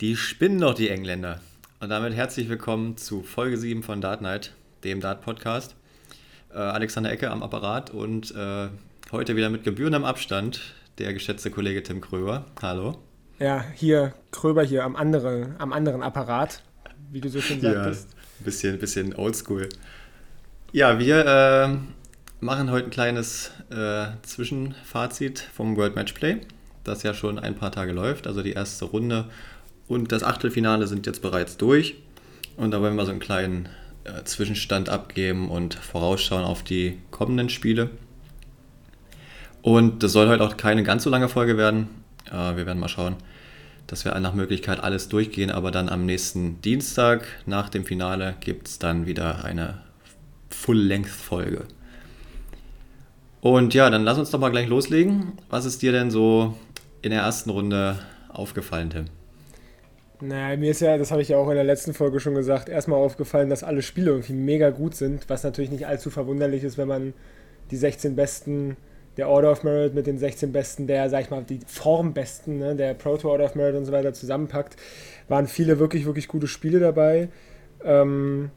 Die spinnen doch die Engländer. Und damit herzlich willkommen zu Folge 7 von Dart Night, dem Dart-Podcast. Äh, Alexander Ecke am Apparat und äh, heute wieder mit gebührendem Abstand der geschätzte Kollege Tim Kröber. Hallo. Ja, hier Kröber hier am anderen, am anderen Apparat, wie du so schön sagtest. Ja, ein bisschen, bisschen oldschool. Ja, wir äh, machen heute ein kleines äh, Zwischenfazit vom World Match Play, das ja schon ein paar Tage läuft. Also die erste Runde und das Achtelfinale sind jetzt bereits durch. Und da wollen wir so einen kleinen äh, Zwischenstand abgeben und vorausschauen auf die kommenden Spiele. Und das soll heute auch keine ganz so lange Folge werden. Äh, wir werden mal schauen, dass wir nach Möglichkeit alles durchgehen. Aber dann am nächsten Dienstag nach dem Finale gibt es dann wieder eine Full-Length-Folge. Und ja, dann lass uns doch mal gleich loslegen. Was ist dir denn so in der ersten Runde aufgefallen, Tim? Naja, mir ist ja, das habe ich ja auch in der letzten Folge schon gesagt, erstmal aufgefallen, dass alle Spiele irgendwie mega gut sind, was natürlich nicht allzu verwunderlich ist, wenn man die 16 besten der Order of Merit mit den 16 besten der, sag ich mal, die Formbesten, ne, der Proto Order of Merit und so weiter zusammenpackt, waren viele wirklich, wirklich gute Spiele dabei. Ähm,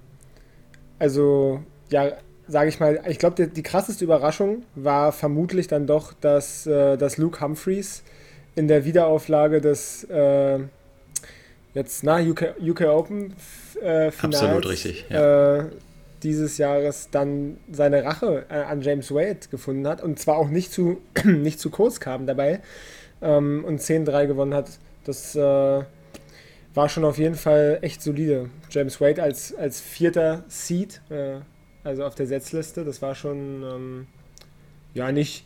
also, ja, sage ich mal, ich glaube, die, die, krasseste Überraschung war vermutlich dann doch, dass, äh, dass Luke Humphreys in der Wiederauflage des äh, jetzt na UK, UK Open äh, Finals, Absolut richtig. Ja. Äh, dieses Jahres dann seine Rache äh, an James Wade gefunden hat und zwar auch nicht zu, nicht zu kurz kam dabei ähm, und 10-3 gewonnen hat. Das äh, war schon auf jeden Fall echt solide. James Wade als, als vierter Seed, äh, also auf der Setzliste, das war schon ähm, ja nicht,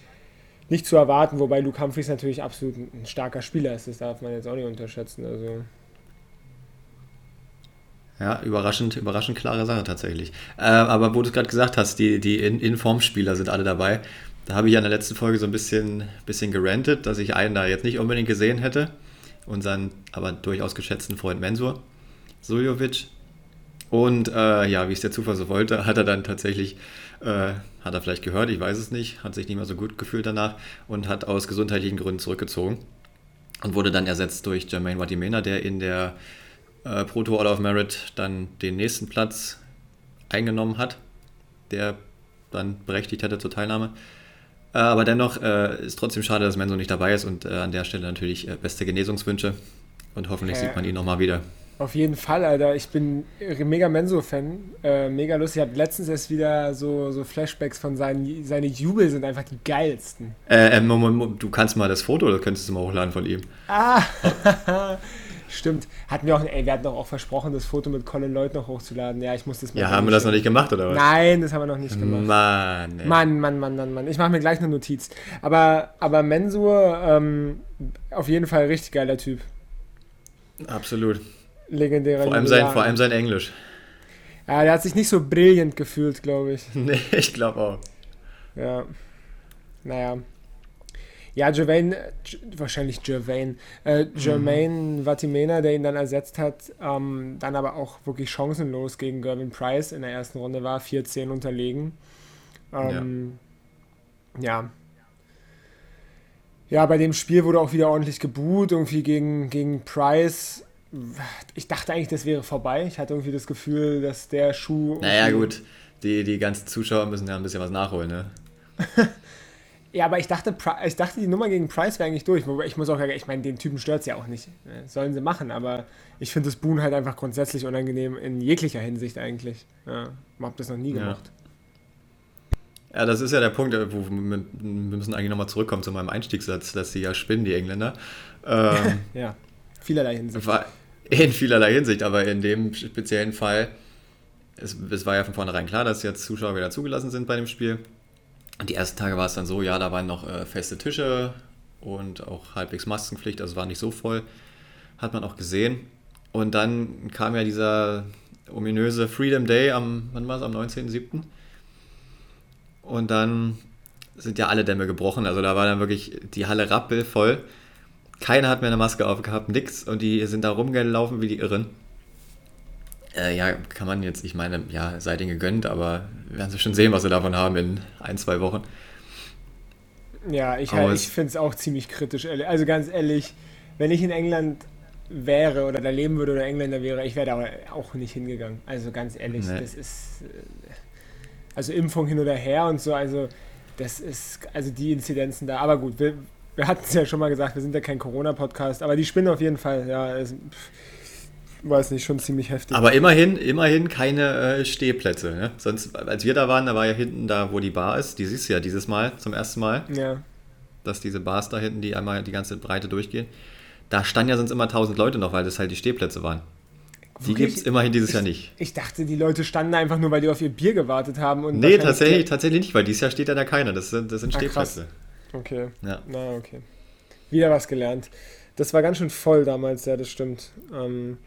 nicht zu erwarten, wobei Luke Humphries natürlich absolut ein starker Spieler ist, das darf man jetzt auch nicht unterschätzen. Also ja, überraschend, überraschend klare Sache tatsächlich. Äh, aber wo du es gerade gesagt hast, die, die In-Form-Spieler sind alle dabei. Da habe ich ja in der letzten Folge so ein bisschen, bisschen gerantet, dass ich einen da jetzt nicht unbedingt gesehen hätte. Unseren aber durchaus geschätzten Freund Mensur Suljovic. Und äh, ja, wie es der Zufall so wollte, hat er dann tatsächlich, äh, hat er vielleicht gehört, ich weiß es nicht, hat sich nicht mehr so gut gefühlt danach und hat aus gesundheitlichen Gründen zurückgezogen und wurde dann ersetzt durch Jermaine Watimena, der in der äh, Proto All of Merit dann den nächsten Platz eingenommen hat, der dann berechtigt hätte zur Teilnahme. Äh, aber dennoch äh, ist trotzdem schade, dass Menzo nicht dabei ist und äh, an der Stelle natürlich äh, beste Genesungswünsche und hoffentlich sieht man ihn nochmal wieder. Auf jeden Fall, Alter. Ich bin mega Menso-Fan. Äh, mega lustig. Ich habe letztens erst wieder so, so Flashbacks von seinen seine Jubel sind einfach die geilsten. Äh, äh, du kannst mal das Foto, das könntest du mal hochladen von ihm. Ah, Stimmt. Hatten wir auch, ey, wir hatten doch auch versprochen, das Foto mit Colin Lloyd noch hochzuladen. Ja, ich muss das mal. Ja, haben wir das noch nicht gemacht, oder was? Nein, das haben wir noch nicht gemacht. Mann, ey. Mann, Mann, Mann, Mann, Mann. Ich mache mir gleich eine Notiz. Aber, aber Mensur, ähm, auf jeden Fall richtig geiler Typ. Absolut. Legendärer vor allem, sein, vor allem sein Englisch. Ja, der hat sich nicht so brillant gefühlt, glaube ich. Nee, ich glaube auch. Ja. Naja. Ja, Jermaine, wahrscheinlich Jermaine, äh, Jermaine mhm. Vatimena, der ihn dann ersetzt hat, ähm, dann aber auch wirklich chancenlos gegen Gervin Price in der ersten Runde war, 4-10 unterlegen. Ähm, ja. ja. Ja, bei dem Spiel wurde auch wieder ordentlich geboot, irgendwie gegen, gegen Price. Ich dachte eigentlich, das wäre vorbei. Ich hatte irgendwie das Gefühl, dass der Schuh. Naja, gut, die, die ganzen Zuschauer müssen ja ein bisschen was nachholen, ne? Ja, aber ich dachte, ich dachte, die Nummer gegen Price wäre eigentlich durch. Ich muss auch, ich meine, den Typen stört es ja auch nicht. Sollen sie machen, aber ich finde das Boon halt einfach grundsätzlich unangenehm in jeglicher Hinsicht eigentlich. Ja, ich habe das noch nie gemacht. Ja. ja. das ist ja der Punkt, wo wir, müssen eigentlich nochmal zurückkommen zu meinem Einstiegssatz, dass sie ja spinnen, die Engländer. Ähm, ja, vielerlei Hinsicht. In vielerlei Hinsicht, aber in dem speziellen Fall, es, es war ja von vornherein klar, dass jetzt Zuschauer wieder zugelassen sind bei dem Spiel. Die ersten Tage war es dann so, ja, da waren noch äh, feste Tische und auch halbwegs Maskenpflicht, also war nicht so voll. Hat man auch gesehen. Und dann kam ja dieser ominöse Freedom Day am, wann war es, am 19.07. Und dann sind ja alle Dämme gebrochen. Also da war dann wirklich die Halle rappelvoll. Keiner hat mehr eine Maske aufgehabt, nix. Und die sind da rumgelaufen wie die Irren. Äh, ja, kann man jetzt, ich meine, ja, sei denen gegönnt, aber wir werden schon sehen, was sie davon haben in ein, zwei Wochen. Ja, ich, halt, ich finde es auch ziemlich kritisch. Also ganz ehrlich, wenn ich in England wäre oder da leben würde oder Engländer wäre, ich wäre da auch nicht hingegangen. Also ganz ehrlich, nee. das ist. Äh, also Impfung hin oder her und so, also das ist, also die Inzidenzen da. Aber gut, wir, wir hatten es ja schon mal gesagt, wir sind ja kein Corona-Podcast, aber die spinnen auf jeden Fall, ja. Es, weiß nicht, schon ziemlich heftig. Aber immerhin, immerhin keine äh, Stehplätze. Ne? Sonst, als wir da waren, da war ja hinten da, wo die Bar ist, die siehst du ja dieses Mal, zum ersten Mal. Ja. Dass diese Bars da hinten, die einmal die ganze Breite durchgehen. Da standen ja sonst immer tausend Leute noch, weil das halt die Stehplätze waren. Die gibt es immerhin dieses ich, Jahr nicht. Ich dachte, die Leute standen einfach nur, weil die auf ihr Bier gewartet haben. Und nee, tatsächlich, tatsächlich nicht, weil dieses Jahr steht da, da keiner. Das sind, das sind ah, Stehplätze. Okay. Ja. Na, okay. Wieder was gelernt. Das war ganz schön voll damals, ja, das stimmt. Ähm,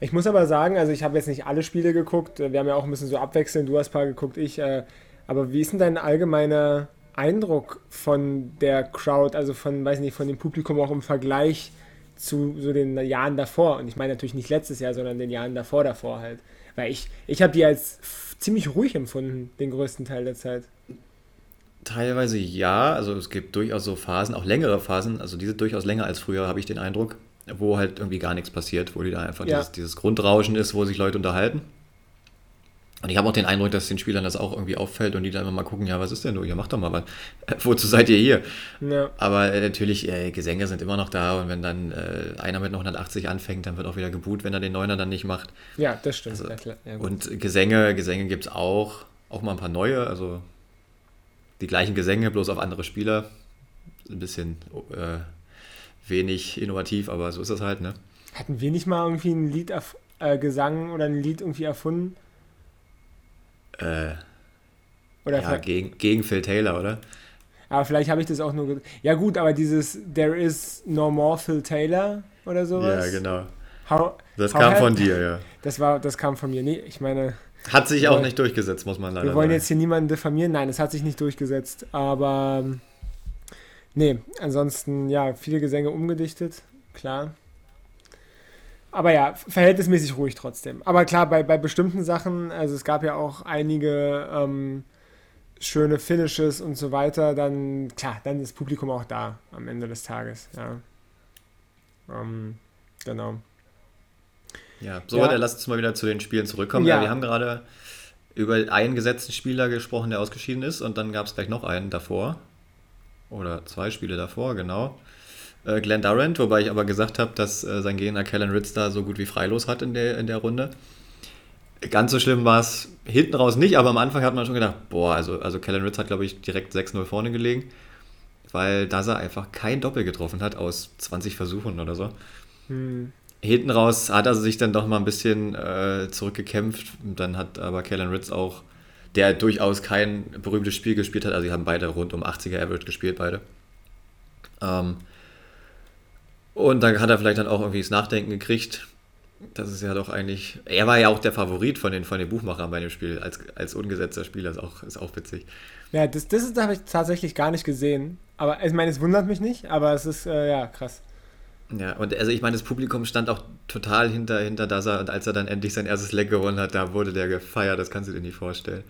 ich muss aber sagen, also ich habe jetzt nicht alle Spiele geguckt. Wir haben ja auch ein bisschen so abwechselnd. Du hast ein paar geguckt, ich. Äh, aber wie ist denn dein allgemeiner Eindruck von der Crowd, also von, weiß nicht, von dem Publikum auch im Vergleich zu so den Jahren davor. Und ich meine natürlich nicht letztes Jahr, sondern den Jahren davor, davor halt. Weil ich, ich habe die als ziemlich ruhig empfunden, den größten Teil der Zeit. Teilweise ja, also es gibt durchaus so Phasen, auch längere Phasen, also diese durchaus länger als früher, habe ich den Eindruck, wo halt irgendwie gar nichts passiert, wo die da einfach ja. dieses, dieses Grundrauschen ist, wo sich Leute unterhalten. Und ich habe auch den Eindruck, dass den Spielern das auch irgendwie auffällt und die dann immer mal gucken, ja, was ist denn du? Ihr macht doch mal was. Wozu seid ihr hier? Ja. Aber äh, natürlich, äh, Gesänge sind immer noch da und wenn dann äh, einer mit 180 anfängt, dann wird auch wieder geboot, wenn er den Neuner dann nicht macht. Ja, das stimmt. Also, ja, ja, und Gesänge, Gesänge gibt es auch, auch mal ein paar neue, also die gleichen Gesänge, bloß auf andere Spieler. Ein bisschen äh, wenig innovativ, aber so ist das halt, ne? Hatten wir nicht mal irgendwie ein Lied, äh, Gesang oder ein Lied irgendwie erfunden? Äh, oder ja, gegen, gegen Phil Taylor, oder? Aber vielleicht habe ich das auch nur. Ja, gut, aber dieses There is no more Phil Taylor oder sowas. Ja, genau. How, das how kam von dir, ja. Das, war, das kam von mir. Nee, ich meine. Hat sich auch nicht durchgesetzt, muss man leider sagen. Wir wollen jetzt hier niemanden diffamieren. Nein, es hat sich nicht durchgesetzt. Aber. Nee, ansonsten, ja, viele Gesänge umgedichtet, klar. Aber ja, verhältnismäßig ruhig trotzdem. Aber klar, bei, bei bestimmten Sachen, also es gab ja auch einige ähm, schöne Finishes und so weiter, dann, klar, dann ist das Publikum auch da am Ende des Tages, ja. Ähm, genau. Ja, so, ja. lass uns mal wieder zu den Spielen zurückkommen. Ja. ja wir haben gerade über einen gesetzten Spieler gesprochen, der ausgeschieden ist, und dann gab es gleich noch einen davor. Oder zwei Spiele davor, genau äh, Glenn Durant, wobei ich aber gesagt habe, dass äh, sein Gegner Kellen Ritz da so gut wie freilos hat in der, in der Runde. Ganz so schlimm war es hinten raus nicht, aber am Anfang hat man schon gedacht, boah, also, also Kellen Ritz hat, glaube ich, direkt 6-0 vorne gelegen, weil Daza einfach kein Doppel getroffen hat aus 20 Versuchen oder so. Hm. Hinten raus hat er sich dann doch mal ein bisschen äh, zurückgekämpft. Dann hat aber Kellen Ritz auch, der durchaus kein berühmtes Spiel gespielt hat, also sie haben beide rund um 80er Average gespielt, beide. Ähm, und dann hat er vielleicht dann auch irgendwie das Nachdenken gekriegt. Das ist ja doch eigentlich. Er war ja auch der Favorit von den, von den Buchmachern bei dem Spiel, als, als ungesetzter Spieler. Ist auch, ist auch witzig. Ja, das, das habe ich tatsächlich gar nicht gesehen. Aber ich meine, es wundert mich nicht, aber es ist, äh, ja, krass. Ja, und also ich meine, das Publikum stand auch total hinter, hinter Dasa und als er dann endlich sein erstes Leck gewonnen hat, da wurde der gefeiert, das kannst du dir nicht vorstellen.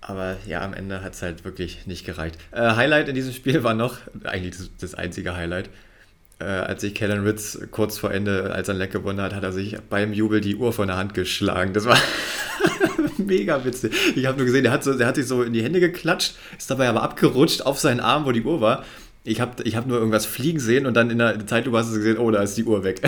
Aber ja, am Ende hat es halt wirklich nicht gereicht. Äh, Highlight in diesem Spiel war noch, eigentlich das, das einzige Highlight, äh, als sich Kellen Ritz kurz vor Ende, als er ein Leck gewonnen hat, hat er sich beim Jubel die Uhr von der Hand geschlagen. Das war mega witzig. Ich habe nur gesehen, der hat, so, der hat sich so in die Hände geklatscht, ist dabei aber abgerutscht auf seinen Arm, wo die Uhr war. Ich habe ich hab nur irgendwas fliegen sehen und dann in der Zeitlupe hast du gesehen, oh, da ist die Uhr weg.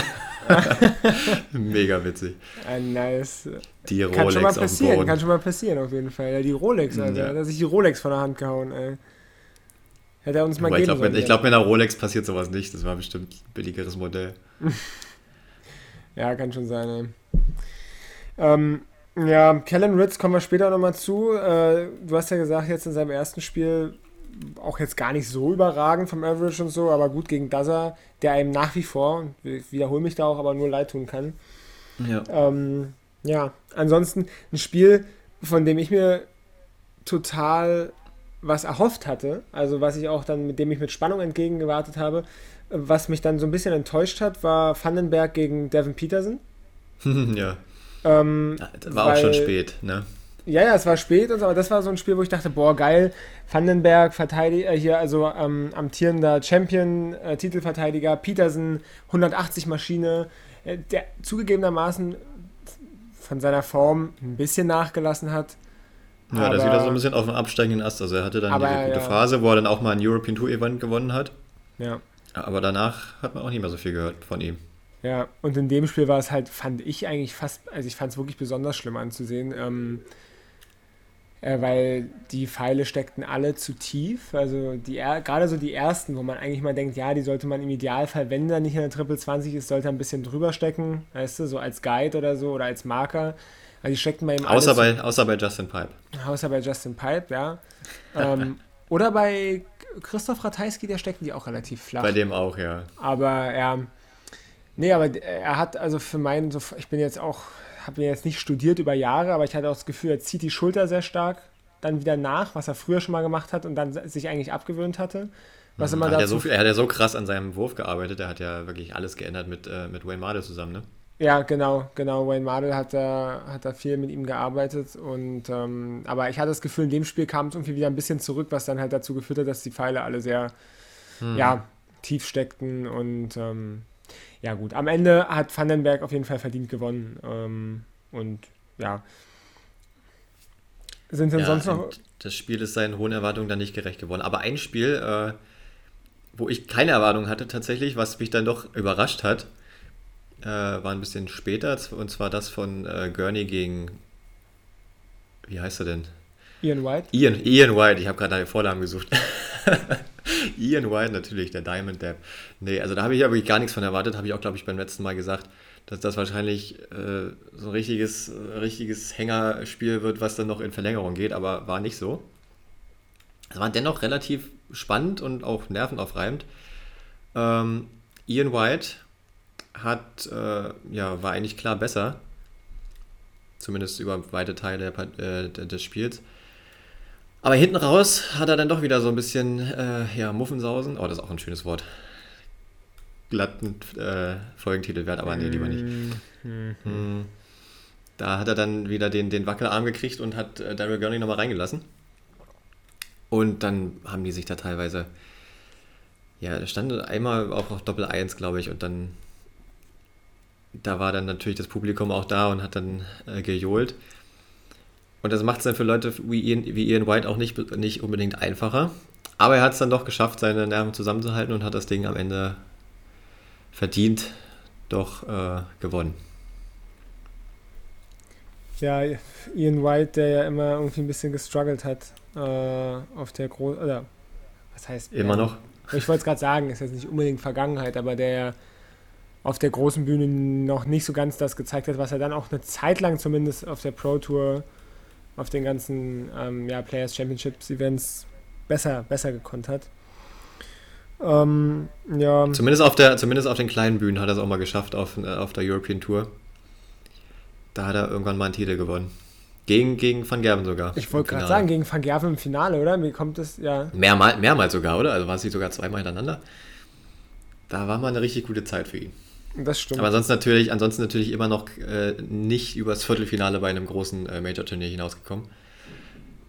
Mega witzig. Ah, nice. Die Rolex kann schon mal passieren, Kann schon mal passieren, auf jeden Fall. Ja, die Rolex, Alter. Ja. Hat sich die Rolex von der Hand gehauen, ey. Hätte er uns mal Aber geben ich glaube, mit, glaub, mit einer Rolex passiert sowas nicht. Das war bestimmt ein billigeres Modell. ja, kann schon sein, ey. Ähm, ja, Kellen Ritz kommen wir später nochmal zu. Äh, du hast ja gesagt, jetzt in seinem ersten Spiel auch jetzt gar nicht so überragend vom Average und so, aber gut gegen Daza, der einem nach wie vor, ich wiederhole mich da auch, aber nur leid tun kann. Ja. Ähm, ja, ansonsten ein Spiel, von dem ich mir total was erhofft hatte, also was ich auch dann, mit dem ich mit Spannung entgegengewartet habe, was mich dann so ein bisschen enttäuscht hat, war Vandenberg gegen Devin Peterson. ja. Ähm, war weil, auch schon spät, ne? Ja, ja, es war spät, und so, aber das war so ein Spiel, wo ich dachte, boah, geil, Vandenberg, Verteidiger, äh, hier, also ähm, amtierender Champion, äh, Titelverteidiger, Petersen, 180 Maschine, äh, der zugegebenermaßen von seiner Form ein bisschen nachgelassen hat. Ja, aber, da sieht er so ein bisschen auf dem absteigenden Ast. Also er hatte dann aber, diese gute ja. Phase, wo er dann auch mal ein European Tour Event gewonnen hat. Ja. Aber danach hat man auch nicht mehr so viel gehört von ihm. Ja, und in dem Spiel war es halt, fand ich eigentlich fast, also ich fand es wirklich besonders schlimm anzusehen, ähm, äh, weil die Pfeile steckten alle zu tief. Also die gerade so die ersten, wo man eigentlich mal denkt, ja, die sollte man im Idealfall, wenn da nicht in der Triple 20 ist, sollte ein bisschen drüber stecken, weißt du, so als Guide oder so oder als Marker. Also die steckten bei ihm außer bei, außer bei Justin Pipe. Außer bei Justin Pipe, ja. ähm, oder bei Christoph Ratajski, der steckten die auch relativ flach. Bei dem auch, ja. Aber er, nee, aber er hat also für meinen, ich bin jetzt auch, habe ihn jetzt nicht studiert über Jahre, aber ich hatte auch das Gefühl, er zieht die Schulter sehr stark dann wieder nach, was er früher schon mal gemacht hat und dann sich eigentlich abgewöhnt hatte. Was mhm. immer hat er, so, er hat ja so krass an seinem Wurf gearbeitet, er hat ja wirklich alles geändert mit, äh, mit Wayne Mardell zusammen, ne? Ja, genau, genau. Wayne Mardell hat da, hat da viel mit ihm gearbeitet. Und ähm, aber ich hatte das Gefühl, in dem Spiel kam es irgendwie wieder ein bisschen zurück, was dann halt dazu geführt hat, dass die Pfeile alle sehr hm. ja, tief steckten. Und ähm, ja gut, am Ende hat Vandenberg auf jeden Fall verdient gewonnen. Ähm, und ja. Sind denn ja, sonst noch. Das Spiel ist seinen hohen Erwartungen dann nicht gerecht geworden. Aber ein Spiel, äh, wo ich keine Erwartung hatte tatsächlich, was mich dann doch überrascht hat, äh, war ein bisschen später, und zwar das von äh, Gurney gegen, wie heißt er denn? Ian White? Ian, Ian White, ich habe gerade nach Vornamen gesucht. Ian White natürlich, der Diamond Dab. Nee, also da habe ich ja wirklich gar nichts von erwartet, habe ich auch, glaube ich, beim letzten Mal gesagt, dass das wahrscheinlich äh, so ein richtiges, richtiges Hängerspiel wird, was dann noch in Verlängerung geht, aber war nicht so. Es war dennoch relativ spannend und auch nervenaufreibend. Ähm, Ian White hat, äh, ja, war eigentlich klar besser. Zumindest über weite Teile äh, des Spiels. Aber hinten raus hat er dann doch wieder so ein bisschen, äh, ja, Muffensausen. Oh, das ist auch ein schönes Wort. Glatten äh, Folgentitel wert, aber nee, lieber nicht. Mhm. Hm. Da hat er dann wieder den, den Wackelarm gekriegt und hat äh, Daryl Gurney nochmal reingelassen. Und dann haben die sich da teilweise, ja, da stand einmal auch auf Doppel 1, glaube ich, und dann da war dann natürlich das Publikum auch da und hat dann äh, gejohlt. Und das macht es dann für Leute wie Ian, wie Ian White auch nicht, nicht unbedingt einfacher. Aber er hat es dann doch geschafft, seine Nerven zusammenzuhalten und hat das Ding am Ende verdient doch äh, gewonnen. Ja, Ian White, der ja immer irgendwie ein bisschen gestruggelt hat äh, auf der großen, oder was heißt? Immer noch? Ich wollte es gerade sagen, ist jetzt nicht unbedingt Vergangenheit, aber der ja auf der großen Bühne noch nicht so ganz das gezeigt hat, was er dann auch eine Zeit lang zumindest auf der Pro Tour, auf den ganzen ähm, ja, Players Championships Events besser, besser gekonnt hat. Ähm, ja. Zumindest auf, der, zumindest auf den kleinen Bühnen hat er es auch mal geschafft auf, äh, auf der European Tour. Da hat er irgendwann mal einen Titel gewonnen. Gegen, gegen Van Gerven sogar. Ich wollte gerade sagen, gegen Van Gerven im Finale, oder? Wie kommt es, ja. Mehrmal, mehrmals sogar, oder? Also war es nicht sogar zweimal hintereinander. Da war mal eine richtig gute Zeit für ihn. Das stimmt. Aber ansonsten natürlich, ansonsten natürlich immer noch äh, nicht übers Viertelfinale bei einem großen äh, Major-Turnier hinausgekommen.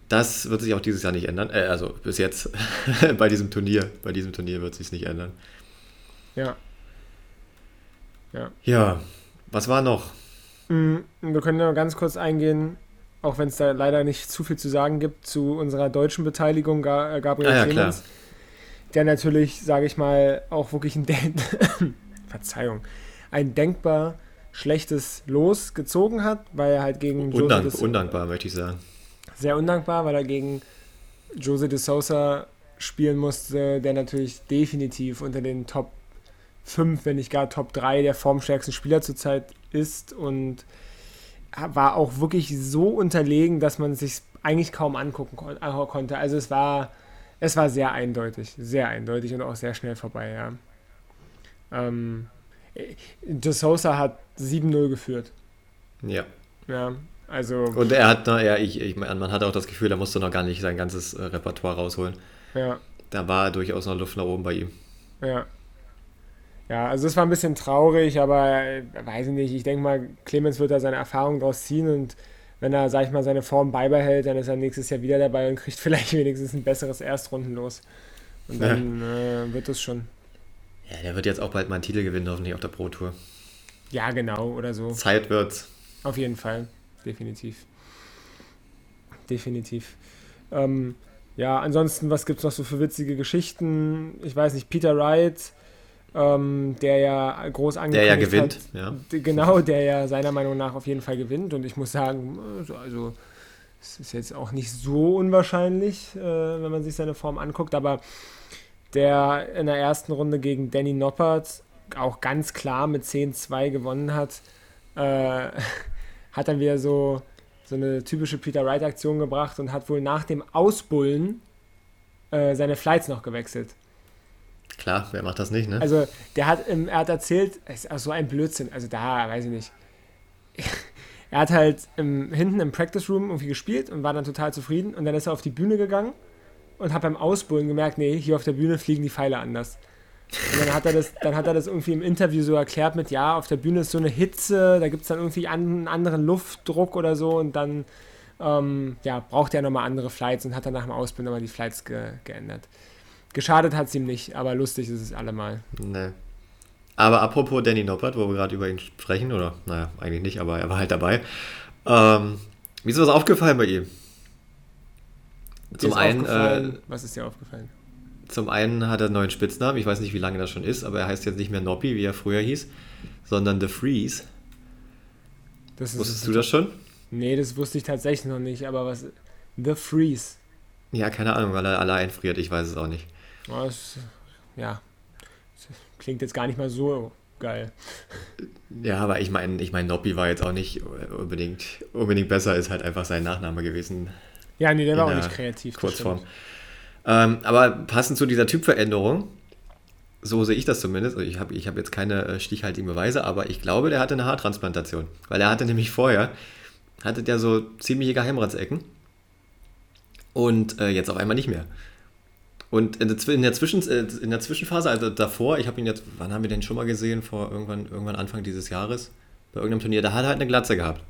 Das wird sich auch dieses Jahr nicht ändern. Äh, also bis jetzt bei diesem Turnier. Bei diesem Turnier wird sich nicht ändern. Ja. Ja. Ja. Was war noch? Mm, wir können ja ganz kurz eingehen, auch wenn es da leider nicht zu viel zu sagen gibt, zu unserer deutschen Beteiligung, äh, Gabriel ah, ja, Clemens, der natürlich, sage ich mal, auch wirklich ein Verzeihung, ein denkbar schlechtes Los gezogen hat, weil er halt gegen Undank, Jose Undankbar, möchte ich sagen. Sehr undankbar, weil er gegen Jose de Sousa spielen musste, der natürlich definitiv unter den Top 5, wenn nicht gar Top 3 der formstärksten Spieler zurzeit ist und war auch wirklich so unterlegen, dass man es sich eigentlich kaum angucken konnte. Also es war, es war sehr eindeutig, sehr eindeutig und auch sehr schnell vorbei, ja. Ähm, De Sosa hat 7-0 geführt. Ja. Ja, also. Und er hat, na, ja, ich, ich, man hat auch das Gefühl, er musste noch gar nicht sein ganzes äh, Repertoire rausholen. Ja. Da war durchaus noch Luft nach oben bei ihm. Ja. Ja, also es war ein bisschen traurig, aber äh, weiß ich nicht. Ich denke mal, Clemens wird da seine Erfahrung draus ziehen und wenn er, sag ich mal, seine Form beibehält, dann ist er nächstes Jahr wieder dabei und kriegt vielleicht wenigstens ein besseres Erstrundenlos. Und dann ja. äh, wird es schon. Ja, der wird jetzt auch bald mal einen Titel gewinnen, hoffentlich auf der Pro Tour. Ja, genau, oder so. Zeit wird's. Auf jeden Fall, definitiv. Definitiv. Ähm, ja, ansonsten, was gibt es noch so für witzige Geschichten? Ich weiß nicht, Peter Wright, ähm, der ja groß angekündigt Der ja gewinnt, hat, ja. Genau, der ja seiner Meinung nach auf jeden Fall gewinnt. Und ich muss sagen, also es ist jetzt auch nicht so unwahrscheinlich, äh, wenn man sich seine Form anguckt, aber der in der ersten Runde gegen Danny Noppert auch ganz klar mit 10-2 gewonnen hat, äh, hat dann wieder so, so eine typische Peter Wright-Aktion gebracht und hat wohl nach dem Ausbullen äh, seine Flights noch gewechselt. Klar, wer macht das nicht, ne? Also, der hat, ähm, er hat erzählt, es ist auch so ein Blödsinn, also da, weiß ich nicht. er hat halt im, hinten im Practice Room irgendwie gespielt und war dann total zufrieden und dann ist er auf die Bühne gegangen und hat beim Ausbullen gemerkt, nee, hier auf der Bühne fliegen die Pfeile anders. Und dann hat er das, dann hat er das irgendwie im Interview so erklärt mit, ja, auf der Bühne ist so eine Hitze, da gibt es dann irgendwie einen anderen Luftdruck oder so und dann ähm, ja, braucht er nochmal andere Flights und hat dann nach dem Ausbildung nochmal die Flights ge geändert. Geschadet hat es ihm nicht, aber lustig ist es allemal. Nee. Aber apropos Danny Noppert, wo wir gerade über ihn sprechen, oder naja, eigentlich nicht, aber er war halt dabei. Ähm, wie ist was aufgefallen bei ihm? Zum einen, äh, was ist dir aufgefallen? Zum einen hat er einen neuen Spitznamen, ich weiß nicht, wie lange das schon ist, aber er heißt jetzt nicht mehr Noppi, wie er früher hieß, sondern The Freeze. Das Wusstest du das schon? Nee, das wusste ich tatsächlich noch nicht, aber was. The Freeze. Ja, keine Ahnung, weil er alle einfriert, ich weiß es auch nicht. Das, ja, das klingt jetzt gar nicht mal so geil. Ja, aber ich meine, ich mein, Noppi war jetzt auch nicht unbedingt, unbedingt besser, ist halt einfach sein Nachname gewesen. Ja, nee, der war auch nicht kreativ. Kurzform. Ähm, aber passend zu dieser Typveränderung, so sehe ich das zumindest. Ich habe ich hab jetzt keine äh, stichhaltigen Beweise, aber ich glaube, der hatte eine Haartransplantation. Weil er hatte nämlich vorher, hatte der so ziemliche Geheimratsecken. Und äh, jetzt auf einmal nicht mehr. Und in der, in der, Zwischen, äh, in der Zwischenphase, also davor, ich habe ihn jetzt, wann haben wir den schon mal gesehen? Vor irgendwann, irgendwann Anfang dieses Jahres, bei irgendeinem Turnier, da hat er halt eine Glatze gehabt.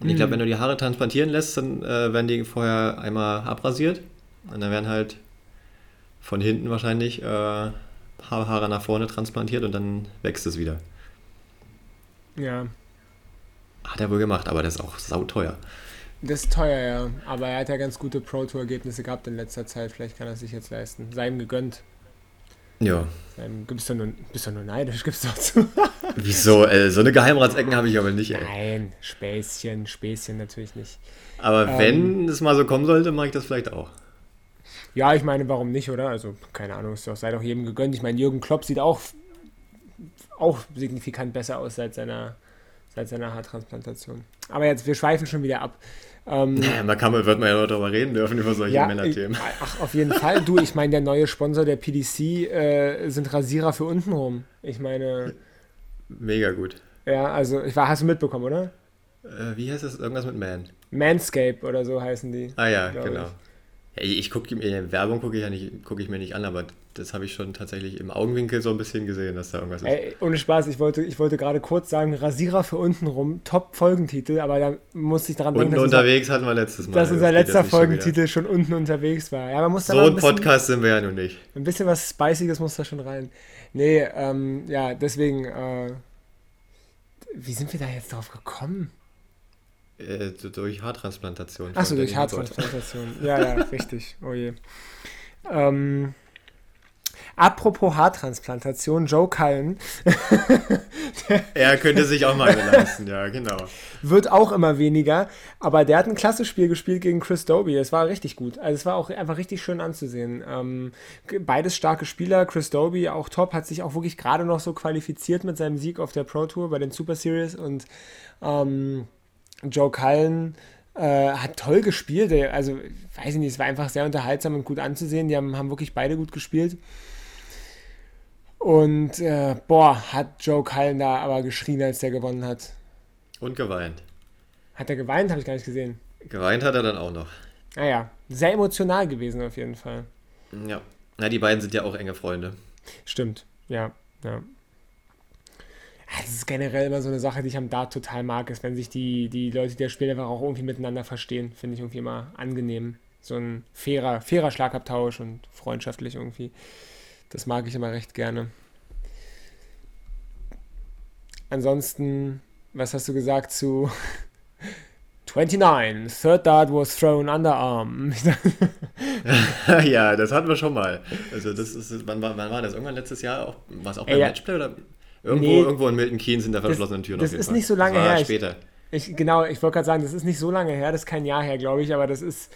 Und ich glaube, mhm. wenn du die Haare transplantieren lässt, dann äh, werden die vorher einmal abrasiert und dann werden halt von hinten wahrscheinlich äh, Haare nach vorne transplantiert und dann wächst es wieder. Ja. Hat er wohl gemacht, aber das ist auch sauteuer. Das ist teuer, ja. Aber er hat ja ganz gute Pro Tour-Ergebnisse gehabt in letzter Zeit. Vielleicht kann er sich jetzt leisten. Sei ihm gegönnt. Ja. Sein, bist, du nur, bist du nur neidisch, gibst doch zu. Wieso? Äh, so eine Geheimratsecken habe ich aber nicht, ey. Nein, Späßchen, Späßchen natürlich nicht. Aber ähm, wenn es mal so kommen sollte, mache ich das vielleicht auch. Ja, ich meine, warum nicht, oder? Also, keine Ahnung, es sei doch jedem gegönnt. Ich meine, Jürgen Klopp sieht auch, auch signifikant besser aus seit seiner, seit seiner Haartransplantation. Aber jetzt, wir schweifen schon wieder ab. Ähm, ja, da kann man, wird man ja noch darüber reden dürfen, über solche ja, Männerthemen. Ach, auf jeden Fall. Du, ich meine, der neue Sponsor der PDC äh, sind Rasierer für untenrum. Ich meine. Mega gut. Ja, also, ich war, hast du mitbekommen, oder? Äh, wie heißt das? Irgendwas mit Man? Manscape oder so heißen die. Ah ja, genau. Ich. Ich, ich gucke mir, Werbung gucke ich ja nicht, gucke ich mir nicht an, aber das habe ich schon tatsächlich im Augenwinkel so ein bisschen gesehen, dass da irgendwas ist. Ey, ohne Spaß, ich wollte, ich wollte gerade kurz sagen, Rasierer für unten rum, Top-Folgentitel, aber da musste ich daran unten denken, dass unterwegs unser, hatten wir letztes Mal. Dass unser letzter Folgentitel schon, schon, unten unterwegs war. Ja, man muss so ein, ein bisschen, Podcast sind wir ja nun nicht. Ein bisschen was Spiciges muss da schon rein. Nee, ähm, ja, deswegen, äh, wie sind wir da jetzt drauf gekommen? Äh, durch Haartransplantation. Achso, durch Haartransplantation. ja, ja, richtig. Oh je. Ähm, apropos Haartransplantation, Joe Cullen. er könnte sich auch mal leisten, ja, genau. Wird auch immer weniger, aber der hat ein klasse Spiel gespielt gegen Chris Doby. Es war richtig gut. Also es war auch einfach richtig schön anzusehen. Ähm, beides starke Spieler. Chris Doby auch top, hat sich auch wirklich gerade noch so qualifiziert mit seinem Sieg auf der Pro Tour bei den Super Series und ähm, Joe Cullen äh, hat toll gespielt. Also, weiß ich nicht, es war einfach sehr unterhaltsam und gut anzusehen. Die haben, haben wirklich beide gut gespielt. Und äh, boah, hat Joe Cullen da aber geschrien, als der gewonnen hat. Und geweint. Hat er geweint? Habe ich gar nicht gesehen. Geweint hat er dann auch noch. Naja, ah sehr emotional gewesen auf jeden Fall. Ja. Na, die beiden sind ja auch enge Freunde. Stimmt, ja, ja. Das ist generell immer so eine Sache, die ich am Dart total mag, ist, wenn sich die, die Leute, die das spielen, einfach auch irgendwie miteinander verstehen. Finde ich irgendwie immer angenehm. So ein fairer, fairer Schlagabtausch und freundschaftlich irgendwie. Das mag ich immer recht gerne. Ansonsten, was hast du gesagt zu 29? Third dart was thrown underarm. ja, das hatten wir schon mal. Also das ist, wann, wann war das? Irgendwann letztes Jahr? Auch, war es auch beim Ey, Matchplay oder irgendwo, nee, irgendwo in Milton Keynes in der verschlossenen Tür? Das, das ist Fall. nicht so lange her. Später. Ich, ich, genau, ich wollte gerade sagen, das ist nicht so lange her, das ist kein Jahr her, glaube ich, aber das ist.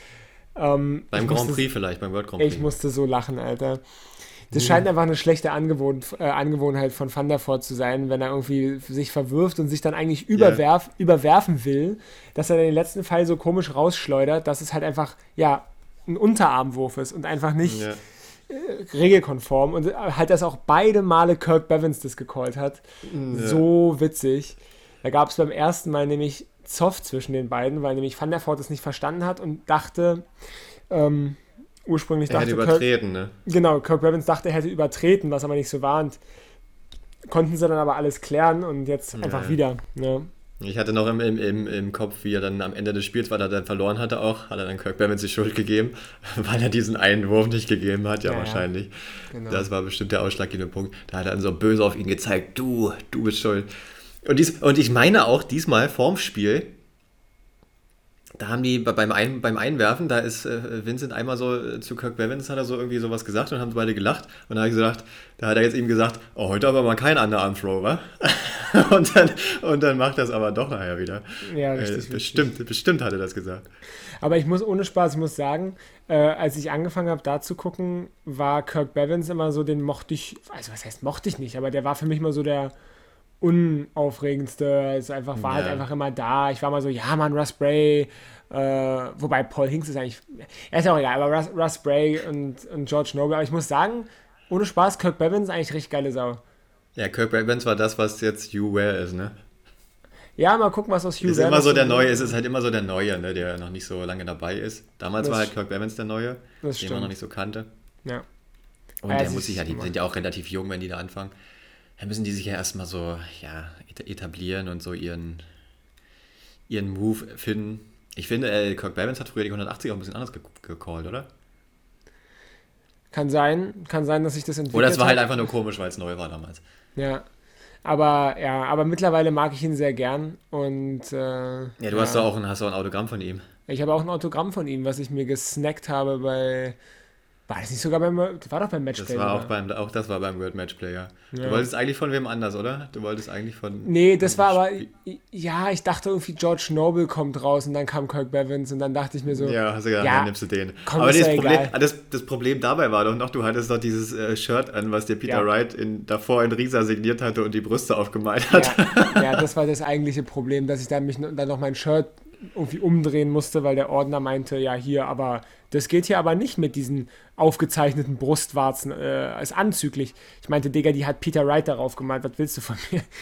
Ähm, beim Grand Prix vielleicht, beim World Grand Prix. Ich musste so lachen, Alter. Das mhm. scheint einfach eine schlechte Angewohn äh, Angewohnheit von Van der Voort zu sein, wenn er irgendwie sich verwirft und sich dann eigentlich überwerf yeah. überwerfen will, dass er den letzten Fall so komisch rausschleudert, dass es halt einfach, ja, ein Unterarmwurf ist und einfach nicht yeah. Regelkonform und halt, dass auch beide Male Kirk Bevins das gecallt hat. Yeah. So witzig. Da gab es beim ersten Mal nämlich Zoff zwischen den beiden, weil nämlich Van der Voort es nicht verstanden hat und dachte, ähm, ursprünglich er dachte. Er hätte übertreten, Kirk, ne? Genau, Kirk Revens dachte, er hätte übertreten, was aber nicht so war. Und konnten sie dann aber alles klären und jetzt ja. einfach wieder. Ne? Ich hatte noch im, im, im Kopf, wie er dann am Ende des Spiels, weil er dann verloren hatte auch, hat er dann Kirk Bevins die Schuld gegeben, weil er diesen einen Wurf nicht gegeben hat, ja, ja wahrscheinlich. Ja. Genau. Das war bestimmt der ausschlaggebende Punkt. Da hat er dann so böse auf ihn gezeigt, du, du bist schuld. Und, dies, und ich meine auch diesmal vorm Spiel, da haben die beim, Ein, beim Einwerfen, da ist äh, Vincent einmal so äh, zu Kirk Bevins, hat er so irgendwie sowas gesagt und haben beide gelacht. Und da habe ich gesagt, da hat er jetzt eben gesagt, oh, heute aber mal kein Underarm-Throw, wa? und, dann, und dann macht das aber doch nachher wieder. Ja, richtig. Äh, bestimmt, richtig. bestimmt hat er das gesagt. Aber ich muss ohne Spaß, ich muss sagen, äh, als ich angefangen habe, da zu gucken, war Kirk Bevins immer so, den mochte ich, also was heißt mochte ich nicht, aber der war für mich mal so der unaufregendste. Es einfach, war halt ja. halt einfach immer da. Ich war mal so, ja, Mann, Russ Bray. Äh, wobei Paul Hinks ist eigentlich, er ist ja auch egal, aber Russ, Russ Bray und, und George Noble. Aber ich muss sagen, ohne Spaß, Kirk Bevins ist eigentlich richtig geile Sau. Ja, Kirk Bevins war das, was jetzt Hugh Ware ist, ne? Ja, mal gucken, was aus Hugh ist Ware immer so der Neue, es ist halt immer so der Neue, ne, der noch nicht so lange dabei ist. Damals das war halt Kirk Bevins der Neue, den man noch nicht so kannte. Ja. Und ja, der muss sich ja, die sind ja auch relativ jung, wenn die da anfangen dann müssen die sich ja erstmal so ja, etablieren und so ihren, ihren Move finden. Ich finde, äh, Kirk Bevins hat früher die 180 auch ein bisschen anders gecallt, oder? Kann sein, kann sein, dass sich das entwickelt Oder es war halt einfach nur komisch, weil es neu war damals. Ja, aber ja, aber mittlerweile mag ich ihn sehr gern und äh, ja, du ja. hast doch auch ein, hast auch ein Autogramm von ihm. Ich habe auch ein Autogramm von ihm, was ich mir gesnackt habe bei war das nicht sogar beim, war doch beim Matchplay? Das war auch, beim, auch das war beim World Matchplay, ja. ja. Du wolltest eigentlich von wem anders, oder? Du wolltest eigentlich von. Nee, das war aber, ja, ich dachte irgendwie George Noble kommt raus und dann kam Kirk Bevins und dann dachte ich mir so. Ja, hast du gedacht, ja, dann nimmst du den. Komm, aber das, ja Problem, das, das, Problem dabei war doch noch, du hattest doch dieses äh, Shirt an, was der Peter ja. Wright in, davor in Risa signiert hatte und die Brüste aufgemalt hat. Ja, ja das war das eigentliche Problem, dass ich dann mich dann noch mein Shirt irgendwie umdrehen musste, weil der Ordner meinte, ja hier, aber das geht hier aber nicht mit diesen aufgezeichneten Brustwarzen, äh, ist anzüglich. Ich meinte, Digga, die hat Peter Wright darauf gemalt, was willst du von mir?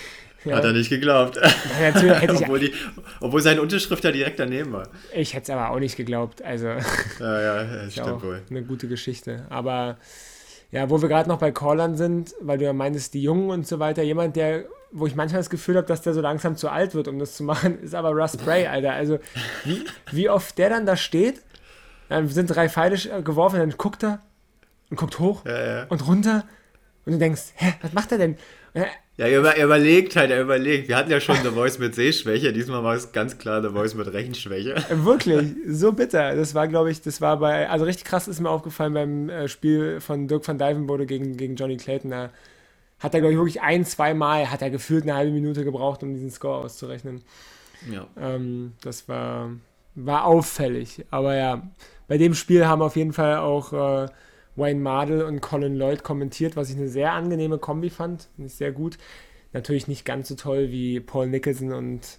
Ja. Hat er nicht geglaubt. Ja, obwohl, die, obwohl, seine Unterschrift ja direkt daneben war. Ich hätte es aber auch nicht geglaubt. Also, ja, ja, das stimmt wohl. Eine gute Geschichte. Aber ja, wo wir gerade noch bei Callern sind, weil du ja meintest, die Jungen und so weiter, jemand, der wo ich manchmal das Gefühl habe, dass der so langsam zu alt wird, um das zu machen, ist aber Russ Bray, Alter. Also, wie, wie oft der dann da steht, dann sind drei Pfeile geworfen, dann guckt er und guckt hoch ja, ja. und runter und du denkst, hä, was macht er denn? Ja, er, er überlegt halt, er überlegt. Wir hatten ja schon The Voice mit Sehschwäche, diesmal war es ganz klar The Voice mit Rechenschwäche. Wirklich, so bitter. Das war, glaube ich, das war bei, also richtig krass ist mir aufgefallen beim äh, Spiel von Dirk van Dijvenbode gegen, gegen Johnny Clayton. Da hat er, glaube ich, wirklich ein, zwei Mal, hat er gefühlt eine halbe Minute gebraucht, um diesen Score auszurechnen. Ja. Ähm, das war, war auffällig. Aber ja, bei dem Spiel haben auf jeden Fall auch äh, Wayne Mardell und Colin Lloyd kommentiert, was ich eine sehr angenehme Kombi fand. Finde ich sehr gut. Natürlich nicht ganz so toll wie Paul Nicholson und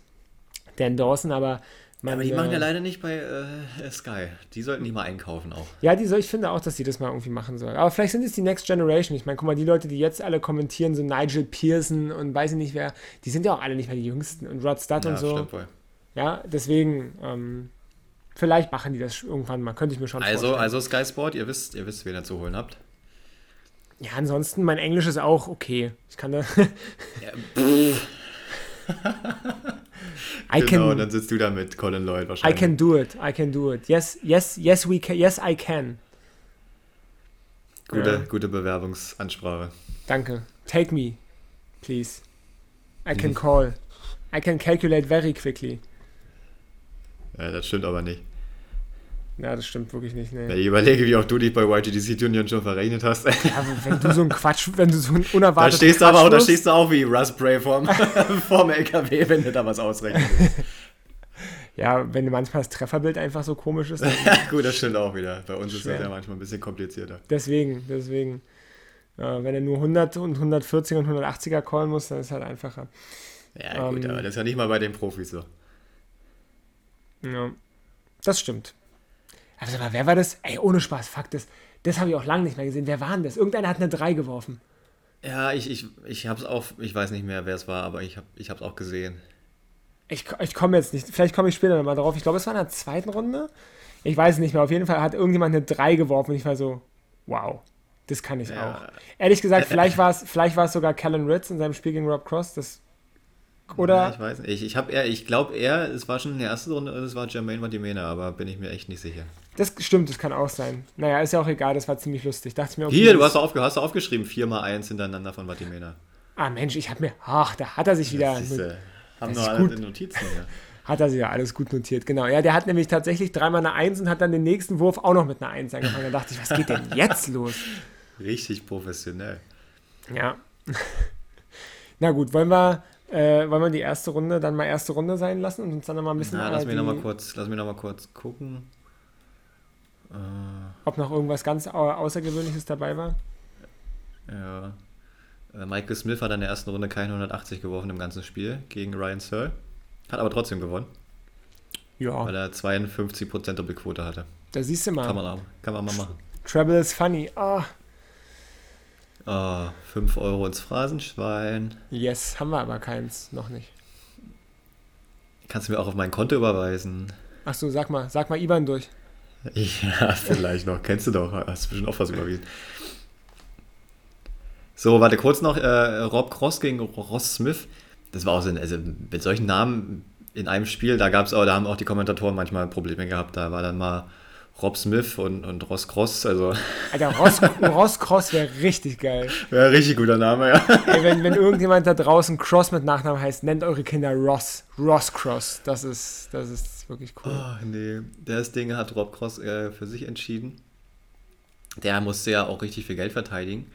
Dan Dawson, aber man, aber die machen ja leider nicht bei äh, Sky. Die sollten die mal einkaufen auch. Ja, die soll, ich finde auch, dass die das mal irgendwie machen sollen. Aber vielleicht sind es die Next Generation. Ich meine, guck mal, die Leute, die jetzt alle kommentieren, so Nigel Pearson und weiß ich nicht wer, die sind ja auch alle nicht mehr die Jüngsten. Und Rod Studd ja, und so. Stimmt wohl. Ja, deswegen, ähm, vielleicht machen die das irgendwann mal. Könnte ich mir schon also, vorstellen. Also Sky Sport, ihr wisst, ihr wisst, wen ihr zu holen habt. Ja, ansonsten, mein Englisch ist auch okay. Ich kann da. ja, I genau, can, dann sitzt du da mit Colin Lloyd wahrscheinlich. I can do it, I can do it. Yes, yes, yes, we can, yes, I can. Gute, ja. gute Bewerbungsansprache. Danke. Take me, please. I can call. I can calculate very quickly. Ja, das stimmt aber nicht. Ja, das stimmt wirklich nicht. Nee. Ja, ich überlege, wie auch du dich bei YGDC Turnieren schon verrechnet hast. Ja, wenn du so ein Quatsch, wenn du so ein unerwartetes Da stehst du aber auch, da stehst du auch wie Russ Bray vorm, vorm LKW, wenn du da was ausrechnest. Ja, wenn manchmal das Trefferbild einfach so komisch ist. ja, gut, das stimmt auch wieder. Bei uns schwer. ist das ja manchmal ein bisschen komplizierter. Deswegen, deswegen. Äh, wenn er nur 100 und 140 und 180er callen muss, dann ist es halt einfacher. Ja, gut, ähm, aber das ist ja nicht mal bei den Profis so. Ja, das stimmt. Aber wer war das? Ey, ohne Spaß, Fakt ist, das habe ich auch lange nicht mehr gesehen. Wer war denn das? Irgendeiner hat eine 3 geworfen. Ja, ich, ich, ich habe es auch, ich weiß nicht mehr, wer es war, aber ich habe es auch gesehen. Ich, ich komme jetzt nicht, vielleicht komme ich später nochmal drauf. Ich glaube, es war in der zweiten Runde. Ich weiß es nicht mehr. Auf jeden Fall hat irgendjemand eine 3 geworfen und ich war so, wow, das kann ich ja. auch. Ehrlich gesagt, vielleicht war es vielleicht sogar Callan Ritz in seinem Spiel gegen Rob Cross. Das oder? Ja, ich weiß nicht. Ich, ich, ich glaube eher, es war schon in der ersten Runde, es war Jermaine Vadimena, aber bin ich mir echt nicht sicher. Das stimmt, das kann auch sein. Naja, ist ja auch egal, das war ziemlich lustig. Dachte mir, okay, Hier, du hast, auf, hast aufgeschrieben, 4 mal 1 hintereinander von Vadimena. Ah Mensch, ich habe mir, ach, da hat er sich wieder... Das ist, äh, haben nur alle Notizen hier. hat er sich ja alles gut notiert, genau. Ja, der hat nämlich tatsächlich dreimal eine 1 und hat dann den nächsten Wurf auch noch mit einer 1 angefangen. Da dachte ich, was geht denn jetzt los? Richtig professionell. Ja. Na gut, wollen wir äh, wollen wir die erste Runde dann mal erste Runde sein lassen und uns dann noch mal ein bisschen. Ja, lass mich noch mal kurz, lass mich noch mal kurz gucken. Äh, Ob noch irgendwas ganz Außergewöhnliches dabei war? Ja. Äh, Michael Smith hat in der ersten Runde keine 180 geworfen im ganzen Spiel gegen Ryan Searle. Hat aber trotzdem gewonnen. Ja. Weil er 52% Doppelquote hatte. Da siehst du mal. Kann man, kann man mal machen. Treble is funny. Ah. Oh. Oh, ah, 5 Euro ins Phrasenschwein. Yes, haben wir aber keins, noch nicht. Kannst du mir auch auf mein Konto überweisen? Ach so, sag mal, sag mal IBAN durch. Ja, vielleicht noch. Kennst du doch. Hast du bestimmt auch was überwiesen. So, warte kurz noch. Äh, Rob Cross gegen Ross Smith. Das war auch so ein, also mit solchen Namen in einem Spiel, da gab's auch, da haben auch die Kommentatoren manchmal Probleme gehabt. Da war dann mal Rob Smith und, und Ross Cross. Also. Alter, Ross, Ross Cross wäre richtig geil. Wäre richtig guter Name, ja. Ey, wenn, wenn irgendjemand da draußen Cross mit Nachnamen heißt, nennt eure Kinder Ross. Ross Cross. Das ist, das ist wirklich cool. Oh, nee. Das Ding hat Rob Cross äh, für sich entschieden. Der musste ja auch richtig viel Geld verteidigen,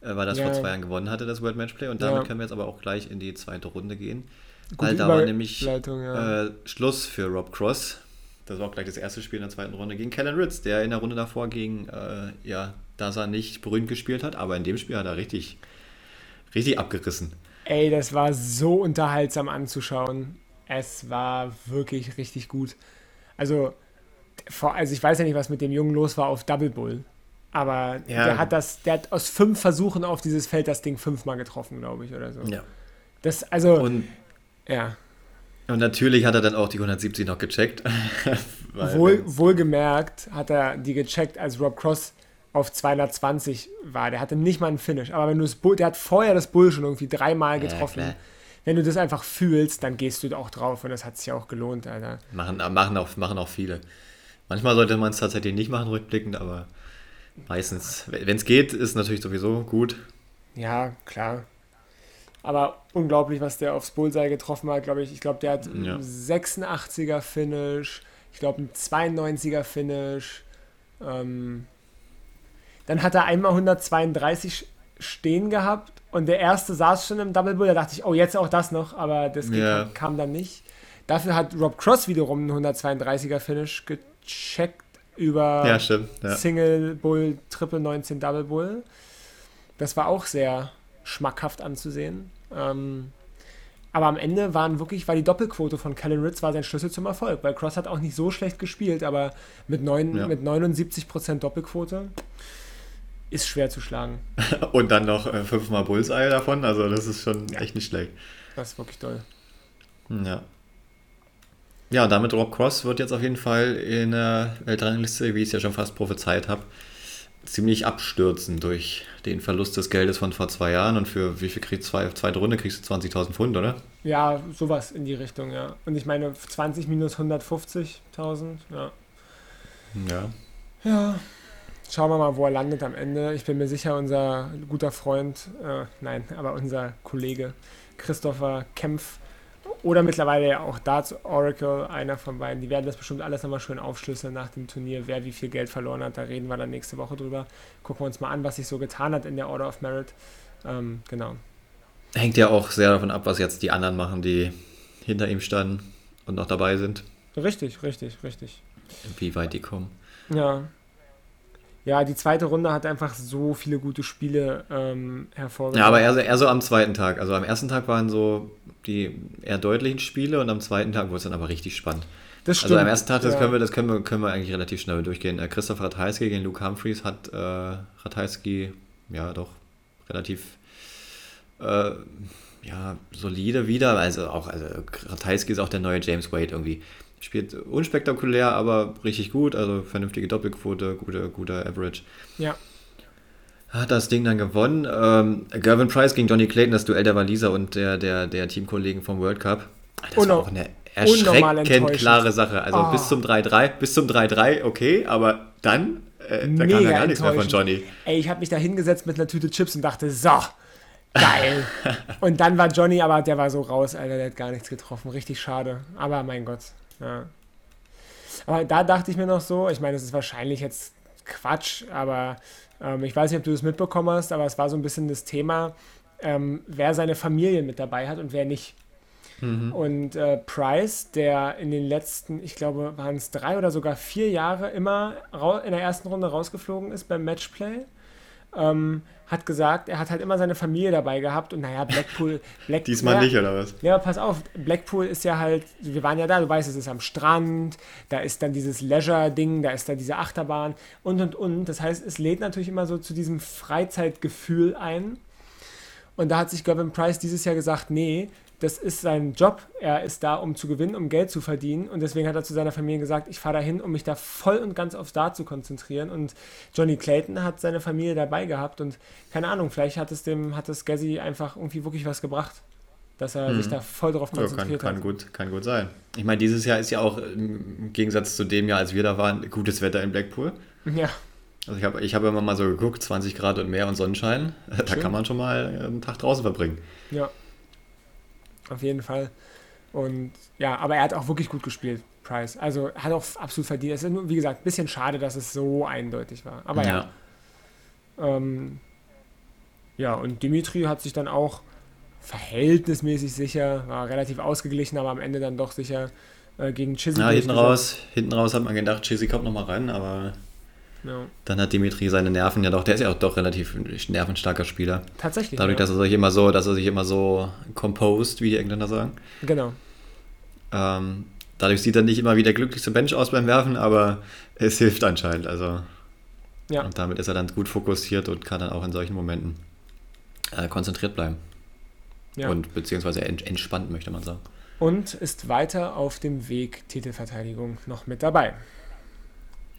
äh, weil das ja. vor zwei Jahren gewonnen hatte, das World Matchplay. Und damit ja. können wir jetzt aber auch gleich in die zweite Runde gehen. Gute weil da war nämlich ja. äh, Schluss für Rob Cross das war auch gleich das erste Spiel in der zweiten Runde gegen Kellen Ritz, der in der Runde davor gegen, äh, ja, dass er nicht berühmt gespielt hat, aber in dem Spiel hat er richtig, richtig abgerissen. Ey, das war so unterhaltsam anzuschauen. Es war wirklich richtig gut. Also, vor, also ich weiß ja nicht, was mit dem Jungen los war auf Double Bull. Aber ja. der hat das, der hat aus fünf Versuchen auf dieses Feld das Ding fünfmal getroffen, glaube ich, oder so. Ja. Das, also, Und ja. Und natürlich hat er dann auch die 170 noch gecheckt. Wohl, wohlgemerkt hat er die gecheckt, als Rob Cross auf 220 war. Der hatte nicht mal einen Finish. Aber wenn du das Bull, der hat vorher das Bull schon irgendwie dreimal getroffen. Ja, wenn du das einfach fühlst, dann gehst du auch drauf und das hat sich ja auch gelohnt, Alter. Machen, machen, auch, machen auch viele. Manchmal sollte man es tatsächlich nicht machen, rückblickend, aber meistens, wenn es geht, ist natürlich sowieso gut. Ja, klar. Aber unglaublich, was der aufs Bullseye getroffen hat, glaube ich. Ich glaube, der hat ja. einen 86er Finish, ich glaube, einen 92er Finish. Ähm, dann hat er einmal 132 stehen gehabt und der erste saß schon im Double Bull. Da dachte ich, oh, jetzt auch das noch, aber das ja. kam, kam, dann nicht. Dafür hat Rob Cross wiederum einen 132er Finish gecheckt über ja, stimmt, ja. Single Bull, Triple 19 Double Bull. Das war auch sehr schmackhaft anzusehen. Ähm, aber am Ende waren wirklich, war die Doppelquote von Kellen Ritz war sein Schlüssel zum Erfolg, weil Cross hat auch nicht so schlecht gespielt, aber mit, neun, ja. mit 79% Doppelquote ist schwer zu schlagen. Und dann noch äh, fünfmal Bullseye davon, also das ist schon ja. echt nicht schlecht. Das ist wirklich toll. Ja. Ja, damit Rob Cross wird jetzt auf jeden Fall in der Weltrangliste, wie ich es ja schon fast prophezeit habe, ziemlich abstürzen durch den Verlust des Geldes von vor zwei Jahren. Und für wie viel kriegst du zwei, zweite Runde kriegst du 20.000 Pfund, oder? Ja, sowas in die Richtung, ja. Und ich meine, 20 minus 150.000, ja. Ja. Ja. Schauen wir mal, wo er landet am Ende. Ich bin mir sicher, unser guter Freund, äh, nein, aber unser Kollege Christopher Kempf oder mittlerweile ja auch Darts Oracle, einer von beiden, die werden das bestimmt alles nochmal schön aufschlüsseln nach dem Turnier, wer wie viel Geld verloren hat. Da reden wir dann nächste Woche drüber. Gucken wir uns mal an, was sich so getan hat in der Order of Merit. Ähm, genau. Hängt ja auch sehr davon ab, was jetzt die anderen machen, die hinter ihm standen und noch dabei sind. Richtig, richtig, richtig. Wie weit die kommen. Ja. Ja, die zweite Runde hat einfach so viele gute Spiele ähm, hervorgebracht. Ja, aber eher, eher so am zweiten Tag. Also am ersten Tag waren so die eher deutlichen Spiele und am zweiten Tag wurde es dann aber richtig spannend. Das stimmt. Also am ersten Tag, das, ja. können, wir, das können, wir, können wir eigentlich relativ schnell durchgehen. Äh, Christoph Ratajski gegen Luke Humphreys hat äh, Ratajski, ja doch, relativ äh, ja, solide wieder. Also auch, also Ratajski ist auch der neue James Wade irgendwie. Spielt unspektakulär, aber richtig gut. Also vernünftige Doppelquote, gute, guter Average. Ja. Hat das Ding dann gewonnen. Ähm, Gervin Price gegen Johnny Clayton, das Duell der Waliser und der, der, der Teamkollegen vom World Cup. Das Uno war auch eine erschreckend klare Sache. Also oh. bis zum 3-3, bis zum 3-3, okay, aber dann, äh, da kam ja gar nichts mehr von Johnny. Ey, ich habe mich da hingesetzt mit einer Tüte Chips und dachte, so, geil. und dann war Johnny, aber der war so raus, Alter, der hat gar nichts getroffen. Richtig schade. Aber mein Gott. Ja. Aber da dachte ich mir noch so, ich meine, es ist wahrscheinlich jetzt Quatsch, aber ähm, ich weiß nicht, ob du das mitbekommen hast, aber es war so ein bisschen das Thema, ähm, wer seine Familie mit dabei hat und wer nicht. Mhm. Und äh, Price, der in den letzten, ich glaube, waren es drei oder sogar vier Jahre immer in der ersten Runde rausgeflogen ist beim Matchplay, ähm, hat gesagt, er hat halt immer seine Familie dabei gehabt und naja, Blackpool. Black, Diesmal ja, nicht, oder was? Ja, pass auf, Blackpool ist ja halt, wir waren ja da, du weißt, es ist am Strand, da ist dann dieses Leisure-Ding, da ist da diese Achterbahn und und und. Das heißt, es lädt natürlich immer so zu diesem Freizeitgefühl ein. Und da hat sich Gavin Price dieses Jahr gesagt, nee, das ist sein Job. Er ist da, um zu gewinnen, um Geld zu verdienen. Und deswegen hat er zu seiner Familie gesagt, ich fahre dahin, um mich da voll und ganz aufs Dart zu konzentrieren. Und Johnny Clayton hat seine Familie dabei gehabt. Und keine Ahnung, vielleicht hat es dem, hat es Gazzy einfach irgendwie wirklich was gebracht. Dass er hm. sich da voll drauf konzentriert ja, kann, kann, Gut, kann gut sein. Ich meine, dieses Jahr ist ja auch im Gegensatz zu dem Jahr, als wir da waren, gutes Wetter in Blackpool. Ja. Also ich habe ich hab immer mal so geguckt, 20 Grad und mehr und Sonnenschein. Da Schön. kann man schon mal einen Tag draußen verbringen. Ja, auf jeden Fall. Und ja, aber er hat auch wirklich gut gespielt, Price. Also hat auch absolut verdient. Es ist nur, wie gesagt, ein bisschen schade, dass es so eindeutig war. Aber ja. Ja, ähm, ja und Dimitri hat sich dann auch verhältnismäßig sicher, war relativ ausgeglichen, aber am Ende dann doch sicher äh, gegen Chizzy. Ja, hinten raus, hinten raus hat man gedacht, Chizzy kommt nochmal rein, aber ja. Dann hat Dimitri seine Nerven ja doch, der ist ja auch doch relativ nervenstarker Spieler. Tatsächlich. Dadurch, ja. dass er sich immer so, dass er sich immer so composed, wie die Engländer sagen. Genau. Ähm, dadurch sieht er nicht immer wie der glücklichste Bench aus beim Werfen, aber es hilft anscheinend. Also. Ja. Und damit ist er dann gut fokussiert und kann dann auch in solchen Momenten äh, konzentriert bleiben. Ja. Und beziehungsweise entspannt, möchte man sagen. Und ist weiter auf dem Weg Titelverteidigung noch mit dabei.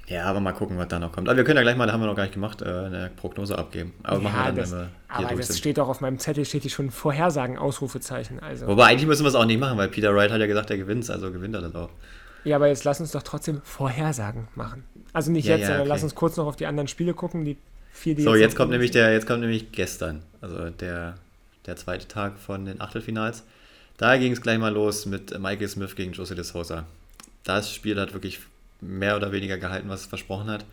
Ja, aber mal gucken, was da noch kommt. Aber wir können ja gleich mal, da haben wir noch gar nicht gemacht, äh, eine Prognose abgeben. Aber ja, machen wir dann, das, wenn wir hier Aber das sind. steht auch auf meinem Zettel, steht hier schon Vorhersagen, Ausrufezeichen. Also. Wobei eigentlich müssen wir es auch nicht machen, weil Peter Wright hat ja gesagt, er gewinnt, also gewinnt er das auch. Ja, aber jetzt lass uns doch trotzdem Vorhersagen machen. Also nicht ja, jetzt, ja, sondern okay. lass uns kurz noch auf die anderen Spiele gucken, die vier, die So, jetzt, jetzt kommt nämlich der, jetzt kommt nämlich gestern, also der, der zweite Tag von den Achtelfinals. Da ging es gleich mal los mit Michael Smith gegen Jose de Sosa. Das Spiel hat wirklich mehr oder weniger gehalten, was es versprochen hat.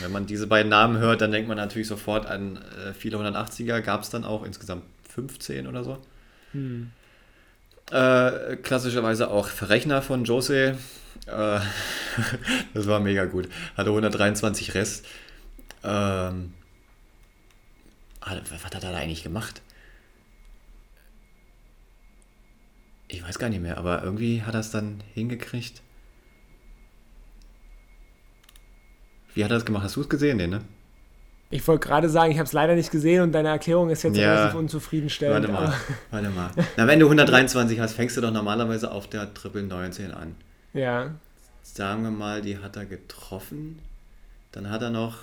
Wenn man diese beiden Namen hört, dann denkt man natürlich sofort an äh, viele 180er. Gab es dann auch insgesamt 15 oder so. Hm. Äh, klassischerweise auch Verrechner von Jose. Äh, das war mega gut. Hatte 123 Rest. Ähm, was hat er da eigentlich gemacht? Ich weiß gar nicht mehr, aber irgendwie hat er es dann hingekriegt. Wie hat er das gemacht? Hast du es gesehen, nee, ne? Ich wollte gerade sagen, ich habe es leider nicht gesehen und deine Erklärung ist jetzt ja, relativ unzufriedenstellend. Warte mal, warte mal. Na, wenn du 123 hast, fängst du doch normalerweise auf der Triple 19 an. Ja. Sagen wir mal, die hat er getroffen. Dann hat er noch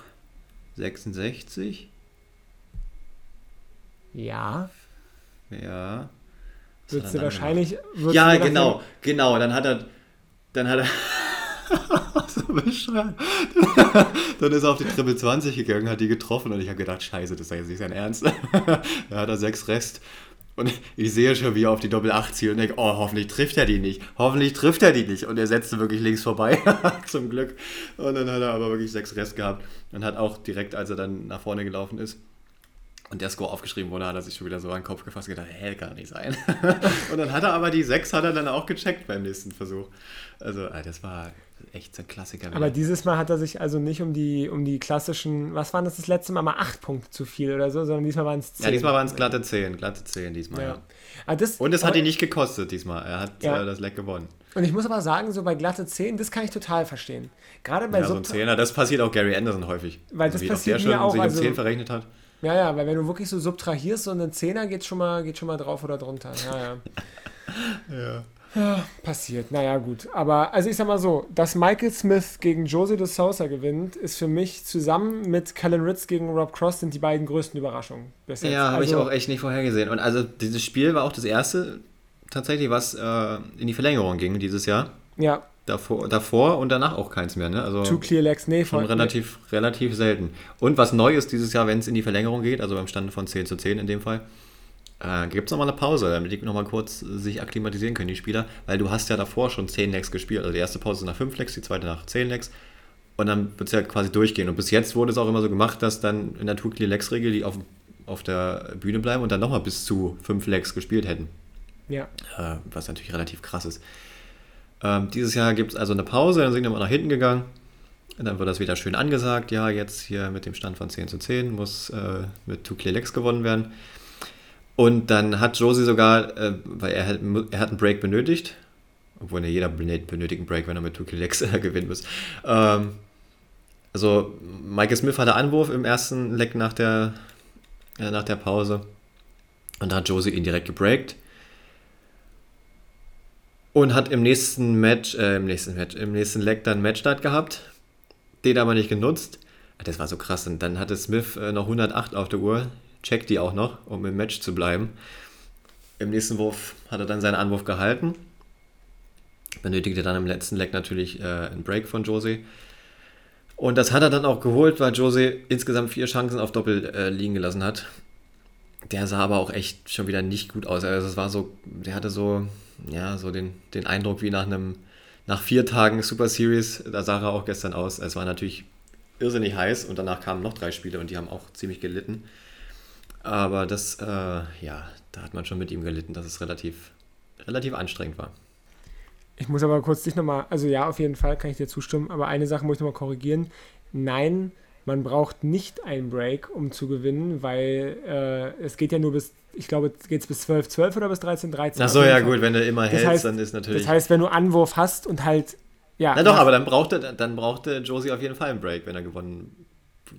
66? Ja. Ja. Würdest du wahrscheinlich. Würdest ja, du genau, genau. Dann hat er. Dann hat er. bescheuert. dann ist er auf die Triple 20 gegangen, hat die getroffen und ich habe gedacht, scheiße, das ist jetzt nicht sein Ernst. da hat er sechs Rest. Und ich sehe schon, wie er auf die Doppel 8 zielt und denke, oh, hoffentlich trifft er die nicht. Hoffentlich trifft er die nicht. Und er setzte wirklich links vorbei, zum Glück. Und dann hat er aber wirklich sechs Rest gehabt und hat auch direkt, als er dann nach vorne gelaufen ist, und der Score aufgeschrieben wurde, hat er sich schon wieder so an den Kopf gefasst und gedacht, hä, kann nicht sein. und dann hat er aber die 6 hat er dann auch gecheckt beim nächsten Versuch. Also, ah, das war echt so ein Klassiker. Aber dieses Mal hat er sich also nicht um die, um die klassischen, was waren das das letzte Mal, mal 8 Punkte zu viel oder so, sondern diesmal waren es 10. Ja, diesmal waren es glatte 10, glatte 10 diesmal, ja. ja. Ah, das, und es hat ihn nicht gekostet diesmal, er hat ja. äh, das Leck gewonnen. Und ich muss aber sagen, so bei glatte 10, das kann ich total verstehen. Gerade bei ja, so ein Zehner, das passiert auch Gary Anderson häufig. Weil das also, passiert auch der schon auch, sich um also, 10 verrechnet hat. Ja, ja, weil wenn du wirklich so subtrahierst, so einen Zehner geht schon mal, geht schon mal drauf oder drunter. Ja, ja. ja. Ja, passiert. Naja, gut. Aber also ich sag mal so, dass Michael Smith gegen Jose de Sousa gewinnt, ist für mich zusammen mit Callan Ritz gegen Rob Cross sind die beiden größten Überraschungen. Bis jetzt. Ja, habe also, ich auch echt nicht vorhergesehen. Und also dieses Spiel war auch das erste tatsächlich, was äh, in die Verlängerung ging dieses Jahr. Ja. Davor, davor und danach auch keins mehr, ne? Also Two Clear Legs, nee, schon relativ, relativ selten. Und was neu ist dieses Jahr, wenn es in die Verlängerung geht, also beim Stand von 10 zu 10 in dem Fall, äh, gibt es nochmal eine Pause, damit die nochmal kurz sich akklimatisieren können, die Spieler, weil du hast ja davor schon 10 Legs gespielt. Also die erste Pause ist nach 5 Legs, die zweite nach 10 Legs. Und dann wird es ja quasi durchgehen. Und bis jetzt wurde es auch immer so gemacht, dass dann in der Two Clear Legs Regel die auf, auf der Bühne bleiben und dann nochmal bis zu 5 Legs gespielt hätten. Ja. Äh, was natürlich relativ krass ist. Ähm, dieses Jahr gibt es also eine Pause, dann sind wir mal nach hinten gegangen. Und dann wird das wieder schön angesagt. Ja, jetzt hier mit dem Stand von 10 zu 10 muss äh, mit Clear Legs gewonnen werden. Und dann hat Josie sogar, äh, weil er, hat, er hat einen Break benötigt, obwohl ne, jeder benötigt einen Break, wenn er mit Legs äh, gewinnen muss. Ähm, also Michael Smith hatte Anwurf im ersten Leck nach der, äh, nach der Pause. Und da hat Josie ihn direkt gebreakt. Und hat im nächsten Match, äh, im nächsten Match, im nächsten Leg dann Matchstart gehabt. Den aber nicht genutzt. Das war so krass. Und dann hatte Smith äh, noch 108 auf der Uhr. Checkt die auch noch, um im Match zu bleiben. Im nächsten Wurf hat er dann seinen Anwurf gehalten. Benötigte dann im letzten Leg natürlich äh, einen Break von Jose. Und das hat er dann auch geholt, weil Jose insgesamt vier Chancen auf Doppel äh, liegen gelassen hat. Der sah aber auch echt schon wieder nicht gut aus. Also es war so, der hatte so ja, so den, den Eindruck wie nach einem, nach vier Tagen Super Series, da sah er auch gestern aus. Es war natürlich irrsinnig heiß und danach kamen noch drei Spiele und die haben auch ziemlich gelitten. Aber das, äh, ja, da hat man schon mit ihm gelitten, dass es relativ, relativ anstrengend war. Ich muss aber kurz dich nochmal, also ja, auf jeden Fall kann ich dir zustimmen, aber eine Sache muss ich nochmal korrigieren. Nein, man braucht nicht einen Break, um zu gewinnen, weil äh, es geht ja nur bis ich glaube, geht es bis 12, 12 oder bis 13, 13. Ach so, ja, gut, wenn du immer das hältst, heißt, dann ist natürlich. Das heißt, wenn du Anwurf hast und halt. Ja, Na doch, aber dann brauchte, dann brauchte Josie auf jeden Fall einen Break, wenn er gewonnen,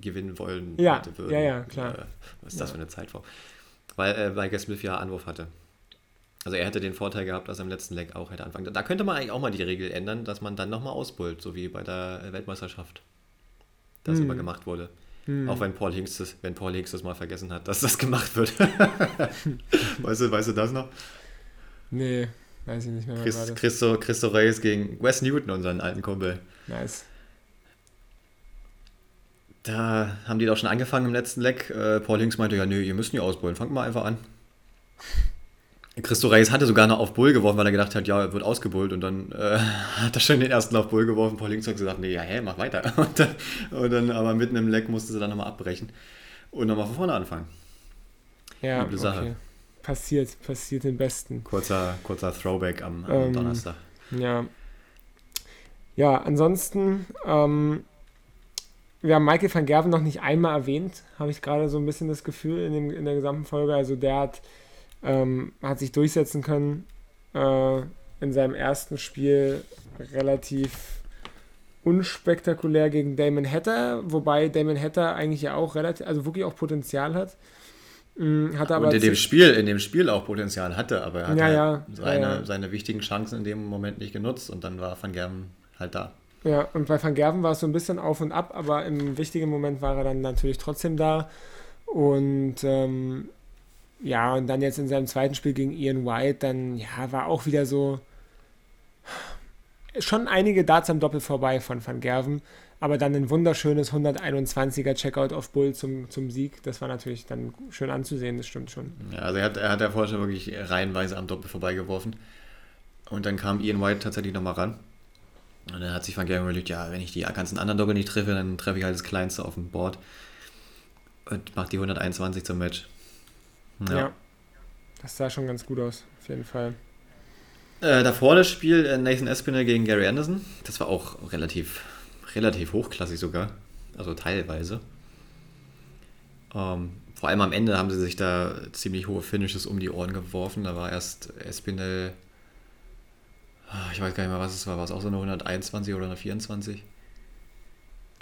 gewinnen wollen ja. Würden. Ja, ja, klar. Äh, was ist das ja. für eine Zeitform? Weil, äh, weil Smith ja Anwurf hatte. Also er hätte den Vorteil gehabt, dass er im letzten Leg auch hätte anfangen. Da könnte man eigentlich auch mal die Regel ändern, dass man dann nochmal ausbullt, so wie bei der Weltmeisterschaft. Das hm. immer gemacht wurde. Hm. Auch wenn Paul, Hinks das, wenn Paul Hinks das mal vergessen hat, dass das gemacht wird. weißt, du, weißt du das noch? Nee, weiß ich nicht mehr. Chris, Christo, Christo Reyes gegen Wes Newton, unseren alten Kumpel. Nice. Da haben die doch schon angefangen im letzten Leck. Äh, Paul Hinks meinte, ja, nee, ihr müsst nicht ausbullen, fangt mal einfach an. Christo Reis hatte sogar noch auf Bull geworfen, weil er gedacht hat, ja, er wird ausgebullt und dann äh, hat er schon den ersten auf Bull geworfen. Paul Links hat gesagt, nee, ja, hä, mach weiter. Und dann, und dann aber mitten im Leck musste sie dann nochmal abbrechen und nochmal von vorne anfangen. Ja, Üble Sache. Okay. Passiert, passiert den Besten. Kurzer, kurzer Throwback am, am ähm, Donnerstag. Ja. Ja, ansonsten, ähm, wir haben Michael van Gerven noch nicht einmal erwähnt, habe ich gerade so ein bisschen das Gefühl in, dem, in der gesamten Folge. Also der hat ähm, hat sich durchsetzen können. Äh, in seinem ersten Spiel relativ unspektakulär gegen Damon Hatter, wobei Damon Hatter eigentlich ja auch relativ, also wirklich auch Potenzial hat. Mm, hatte aber Und in dem Spiel, in dem Spiel auch Potenzial hatte, aber er hat ja, halt ja, seine, ja, seine wichtigen Chancen in dem Moment nicht genutzt und dann war Van Gerben halt da. Ja, und bei Van Gerven war es so ein bisschen auf und ab, aber im wichtigen Moment war er dann natürlich trotzdem da. Und ähm, ja, und dann jetzt in seinem zweiten Spiel gegen Ian White, dann ja, war auch wieder so schon einige Darts am Doppel vorbei von Van Gerven, aber dann ein wunderschönes 121er Checkout auf Bull zum, zum Sieg. Das war natürlich dann schön anzusehen, das stimmt schon. Ja, also er hat, er hat ja vorher schon wirklich reihenweise am Doppel vorbeigeworfen. Und dann kam Ian White tatsächlich nochmal ran. Und dann hat sich Van Gerven überlegt, ja, wenn ich die ganzen anderen Doppel nicht treffe, dann treffe ich halt das Kleinste auf dem Board. Und macht die 121 zum Match. Ja. ja. Das sah schon ganz gut aus, auf jeden Fall. Äh, davor das Spiel äh, Nathan Espinel gegen Gary Anderson. Das war auch relativ, relativ hochklassig sogar. Also teilweise. Ähm, vor allem am Ende haben sie sich da ziemlich hohe Finishes um die Ohren geworfen. Da war erst Espinel, ich weiß gar nicht mehr, was es war. War es auch so eine 121 oder eine 24?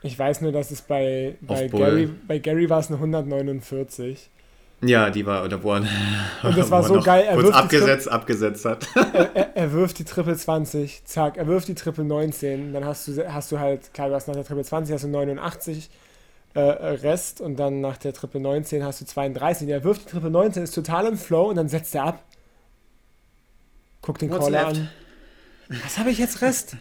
Ich weiß nur, dass es bei, bei Gary, bei Gary war es eine 149. Ja, die war, oder wo er, Und das war so geil. Er kurz abgesetzt, Tri abgesetzt hat. Er, er, er, wirft die Triple 20, zack, er wirft die Triple 19, dann hast du, hast du halt, klar, du hast nach der Triple 20 hast du 89 äh, Rest und dann nach der Triple 19 hast du 32. Er wirft die Triple 19, ist total im Flow und dann setzt er ab. Guckt den What's Caller left? an. Was habe ich jetzt Rest?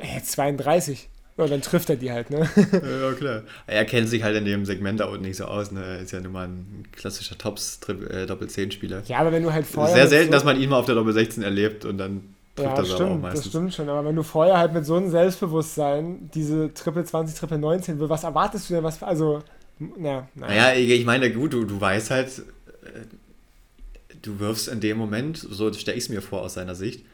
Ey, 32. Ja, dann trifft er die halt, ne? ja, klar. Er kennt sich halt in dem Segment da unten nicht so aus, ne? Er ist ja nun mal ein klassischer Tops äh, Doppel-10-Spieler. Ja, aber wenn du halt vorher. Sehr selten, so dass man ihn mal auf der Doppel-16 erlebt und dann trifft ja, er stimmt, auch meistens. Das stimmt schon, aber wenn du vorher halt mit so einem Selbstbewusstsein diese Triple 20, Triple 19, was erwartest du denn? Was, also, ja, naja. Naja, ich meine, gut, du, du weißt halt, äh, du wirfst in dem Moment, so stelle ich es mir vor aus seiner Sicht,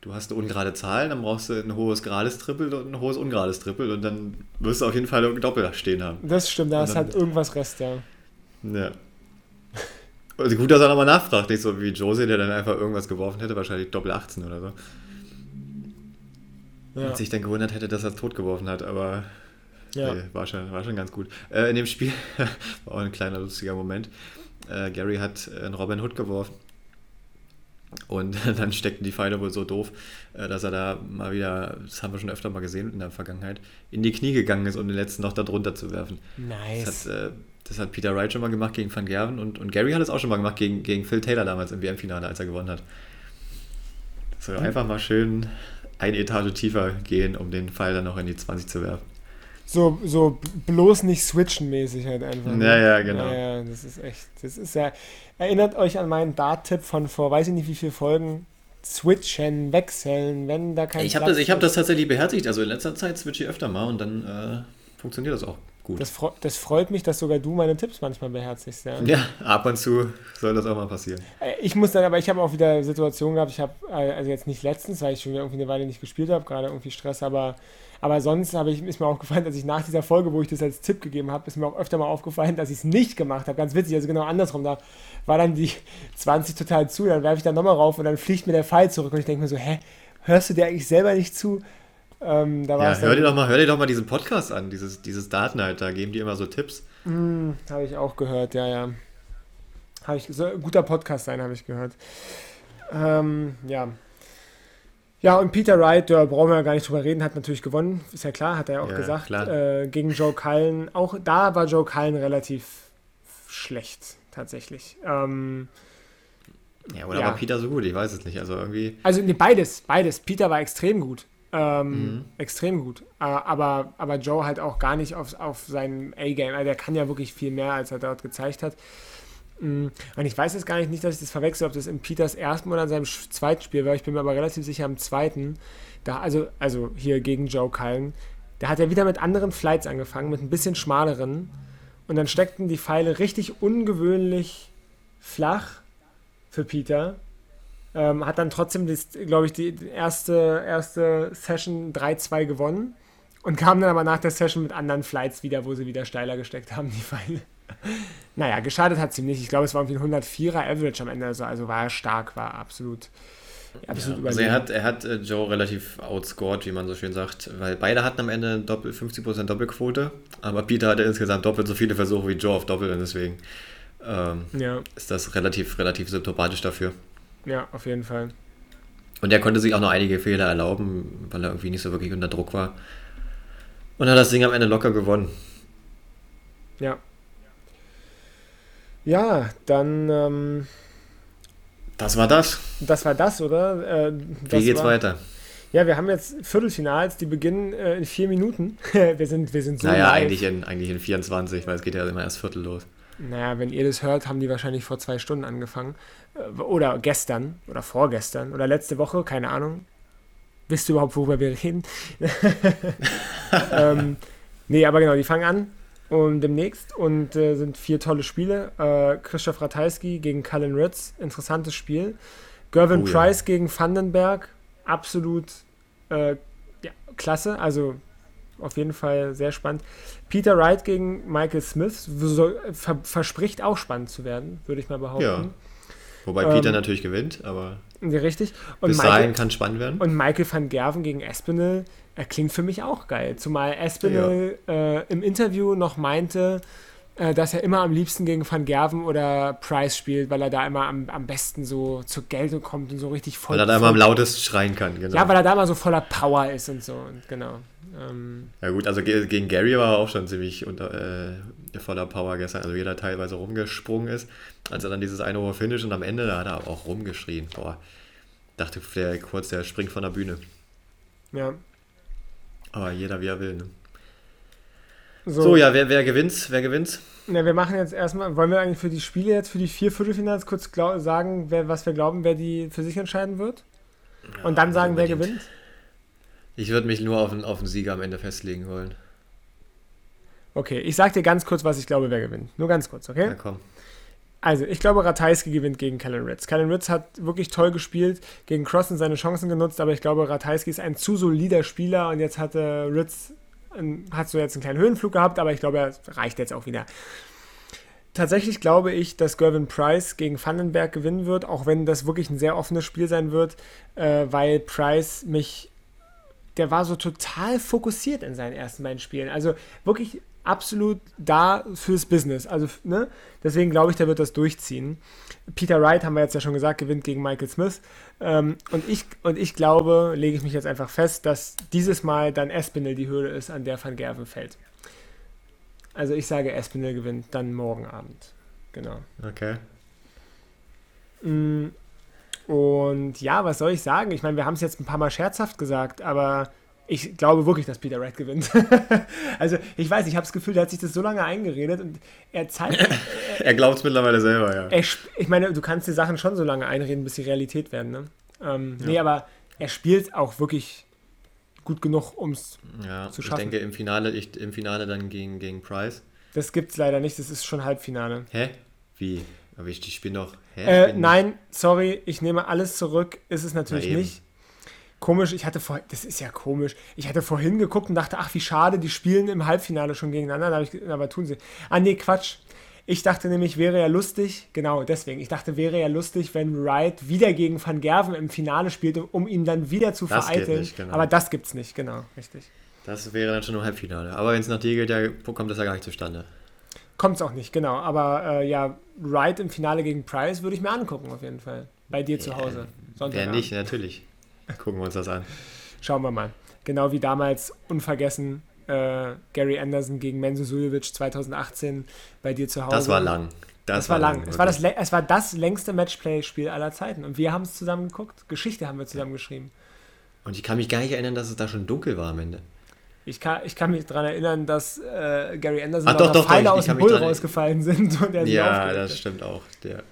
du hast eine ungerade Zahl, dann brauchst du ein hohes gerades Triple und ein hohes ungerades Triple und dann wirst du auf jeden Fall ein Doppel stehen haben. Das stimmt, da ist halt irgendwas Rest, ja. Ja. Also gut, dass er nochmal nachfragt, nicht so wie Josie, der dann einfach irgendwas geworfen hätte, wahrscheinlich Doppel 18 oder so. Ja. Und sich dann gewundert hätte, dass er es tot geworfen hat, aber ja. nee, war, schon, war schon ganz gut. Äh, in dem Spiel war auch ein kleiner lustiger Moment. Äh, Gary hat einen Robin Hood geworfen und dann steckten die Pfeile wohl so doof, äh, dass er da mal wieder, das haben wir schon öfter mal gesehen in der Vergangenheit, in die Knie gegangen ist, um den letzten noch da drunter zu werfen. Nice. Das hat, äh, das hat Peter Wright schon mal gemacht gegen Van Gerven und, und Gary hat es auch schon mal gemacht gegen, gegen Phil Taylor damals im WM-Finale, als er gewonnen hat. So, mhm. einfach mal schön eine Etage tiefer gehen, um den Pfeil dann noch in die 20 zu werfen. So, so bloß nicht switchen mäßig halt einfach. Ne? Ja, ja, genau. Ja, ja, das ist echt, das ist ja, Erinnert euch an meinen Dart-Tipp von vor, weiß ich nicht wie viele Folgen. Switchen, wechseln, wenn da kein Ich habe das, hab das tatsächlich beherzigt. Also in letzter Zeit switche ich öfter mal und dann äh, funktioniert das auch gut. Das, das, freut mich, dass sogar du meine Tipps manchmal beherzigst. Ja, ja ab und zu soll das auch mal passieren. Äh, ich muss dann, aber ich habe auch wieder Situationen gehabt, ich habe, äh, also jetzt nicht letztens, weil ich schon wieder irgendwie eine Weile nicht gespielt habe, gerade irgendwie Stress, aber aber sonst ich, ist mir aufgefallen, dass ich nach dieser Folge, wo ich das als Tipp gegeben habe, ist mir auch öfter mal aufgefallen, dass ich es nicht gemacht habe. Ganz witzig, also genau andersrum. Da war dann die 20 total zu, dann werfe ich da nochmal rauf und dann fliegt mir der Pfeil zurück und ich denke mir so, hä, hörst du dir eigentlich selber nicht zu? Ähm, ja, hör dir, doch mal, hör dir doch mal diesen Podcast an, dieses, dieses Datenhalt, da geben die immer so Tipps. Mm, habe ich auch gehört, ja, ja. Habe ich, so, guter Podcast sein, habe ich gehört. Ähm, ja, ja, und Peter Wright, da brauchen wir ja gar nicht drüber reden, hat natürlich gewonnen, ist ja klar, hat er ja auch ja, gesagt. Äh, gegen Joe Cullen. Auch da war Joe Cullen relativ schlecht, tatsächlich. Ähm, ja, oder ja. war Peter so gut? Ich weiß es nicht. Also irgendwie. Also nee, beides, beides. Peter war extrem gut. Ähm, mhm. Extrem gut. Äh, aber, aber Joe halt auch gar nicht auf, auf seinem A-Game. Also der kann ja wirklich viel mehr, als er dort gezeigt hat. Mm, und ich weiß jetzt gar nicht, dass ich das verwechsel, ob das in Peters ersten oder in seinem zweiten Spiel war. Ich bin mir aber relativ sicher am zweiten. Da, also, also hier gegen Joe Cullen. Da hat er wieder mit anderen Flights angefangen, mit ein bisschen schmaleren. Und dann steckten die Pfeile richtig ungewöhnlich flach für Peter. Ähm, hat dann trotzdem, glaube ich, die erste, erste Session 3-2 gewonnen. Und kam dann aber nach der Session mit anderen Flights wieder, wo sie wieder steiler gesteckt haben, die Pfeile. Naja, geschadet hat es ihm nicht. Ich glaube, es war irgendwie ein 104er Average am Ende. Also, also war er stark, war absolut, absolut ja, Also er hat, er hat äh, Joe relativ outscored, wie man so schön sagt, weil beide hatten am Ende Doppel, 50% Doppelquote, aber Peter hatte insgesamt doppelt so viele Versuche wie Joe auf Doppel und deswegen ähm, ja. ist das relativ, relativ symptomatisch dafür. Ja, auf jeden Fall. Und er konnte sich auch noch einige Fehler erlauben, weil er irgendwie nicht so wirklich unter Druck war. Und hat das Ding am Ende locker gewonnen. Ja. Ja, dann. Ähm, das war das. Das war das, oder? Äh, das Wie geht's war, weiter? Ja, wir haben jetzt Viertelfinals, die beginnen äh, in vier Minuten. wir, sind, wir sind so. Naja, eigentlich in, eigentlich in 24, weil es geht ja immer erst Viertel los. Naja, wenn ihr das hört, haben die wahrscheinlich vor zwei Stunden angefangen. Äh, oder gestern oder vorgestern oder letzte Woche, keine Ahnung. Wisst ihr überhaupt, worüber wir reden? ähm, nee, aber genau, die fangen an und demnächst und äh, sind vier tolle Spiele. Äh, Christoph Ratajski gegen Cullen Ritz, interessantes Spiel. Gervin oh, Price ja. gegen Vandenberg, absolut äh, ja, klasse, also auf jeden Fall sehr spannend. Peter Wright gegen Michael Smith so, ver verspricht auch spannend zu werden, würde ich mal behaupten. Ja. Wobei ähm, Peter natürlich gewinnt, aber. Richtig. Und bis dahin kann spannend werden. Und Michael van Gerven gegen Espinel er klingt für mich auch geil. Zumal Espinel ja. äh, im Interview noch meinte, äh, dass er immer am liebsten gegen Van Gerven oder Price spielt, weil er da immer am, am besten so zur Geltung kommt und so richtig voll. Weil er da immer am lautesten schreien kann, genau. Ja, weil er da immer so voller Power ist und so. Und genau. Ähm, ja, gut, also gegen Gary war er auch schon ziemlich unter, äh, voller Power gestern. Also jeder teilweise rumgesprungen ist. Als er dann dieses eine Uhr Finish und am Ende, da hat er auch rumgeschrien. Boah, dachte der kurz, der springt von der Bühne. Ja, aber jeder wie er will. Ne? So. so, ja, wer, wer gewinnt? Wer gewinnt? Ja, wir machen jetzt erstmal, wollen wir eigentlich für die Spiele jetzt, für die vier Viertelfinals kurz sagen, wer, was wir glauben, wer die für sich entscheiden wird? Ja, Und dann sagen, wer gewinnt? Ich würde mich nur auf einen, auf Sieger am Ende festlegen wollen. Okay, ich sag dir ganz kurz, was ich glaube, wer gewinnt. Nur ganz kurz, okay? Ja, komm. Also, ich glaube, Ratajski gewinnt gegen Kellen Ritz. Kellen Ritz hat wirklich toll gespielt, gegen Crossen seine Chancen genutzt, aber ich glaube, Ratajski ist ein zu solider Spieler und jetzt hatte Ritz, hat so jetzt einen kleinen Höhenflug gehabt, aber ich glaube, er reicht jetzt auch wieder. Tatsächlich glaube ich, dass Gervin Price gegen Vandenberg gewinnen wird, auch wenn das wirklich ein sehr offenes Spiel sein wird, äh, weil Price mich der war so total fokussiert in seinen ersten beiden Spielen. Also wirklich absolut da fürs Business. Also, ne? Deswegen glaube ich, der wird das durchziehen. Peter Wright, haben wir jetzt ja schon gesagt, gewinnt gegen Michael Smith. Ähm, und, ich, und ich glaube, lege ich mich jetzt einfach fest, dass dieses Mal dann Espinel die Höhle ist, an der Van Gerven fällt. Also ich sage, Espinel gewinnt dann morgen Abend. Genau. Okay. Mm, und ja, was soll ich sagen? Ich meine, wir haben es jetzt ein paar Mal scherzhaft gesagt, aber ich glaube wirklich, dass Peter Red gewinnt. also ich weiß, ich habe das Gefühl, der hat sich das so lange eingeredet und er zeigt. er, er glaubt es mittlerweile selber, ja. Er, ich meine, du kannst dir Sachen schon so lange einreden, bis sie Realität werden, ne? Ähm, ja. Nee, aber er spielt auch wirklich gut genug, um es ja, zu schaffen. Ich denke im Finale, ich, im Finale dann gegen, gegen Price. Das gibt es leider nicht, das ist schon Halbfinale. Hä? Wie? Aber ich, ich bin doch. Hä? Äh, nein, sorry, ich nehme alles zurück. Ist es natürlich nicht. Komisch, ich hatte vor, das ist ja komisch. Ich hatte vorhin geguckt und dachte, ach, wie schade, die spielen im Halbfinale schon gegeneinander. Ich, aber tun sie. Ah, nee, Quatsch. Ich dachte nämlich, wäre ja lustig, genau deswegen, ich dachte, wäre ja lustig, wenn Wright wieder gegen Van Gerven im Finale spielt, um ihn dann wieder zu das vereiteln. Nicht, genau. Aber das gibt's nicht, genau, richtig. Das wäre dann schon im Halbfinale. Aber wenn es nach dir geht, ja, kommt das ja gar nicht zustande. Kommt es auch nicht, genau. Aber äh, ja, Wright im Finale gegen Price würde ich mir angucken, auf jeden Fall. Bei dir zu Hause. Sonntag. Ja, nicht, natürlich. Gucken wir uns das an. Schauen wir mal. Genau wie damals unvergessen äh, Gary Anderson gegen Menzo Suljovic 2018 bei dir zu Hause. Das war lang. Das, das war, lang. lang. Es, war das, es war das längste Matchplay-Spiel aller Zeiten. Und wir haben es zusammen geguckt. Geschichte haben wir zusammen geschrieben. Und ich kann mich gar nicht erinnern, dass es da schon dunkel war am Ende. Ich kann, ich kann mich daran erinnern, dass äh, Gary Anderson Ach, doch, doch, Pfeile aus dem Bull rausgefallen sind. Und er ja, das stimmt auch. Der.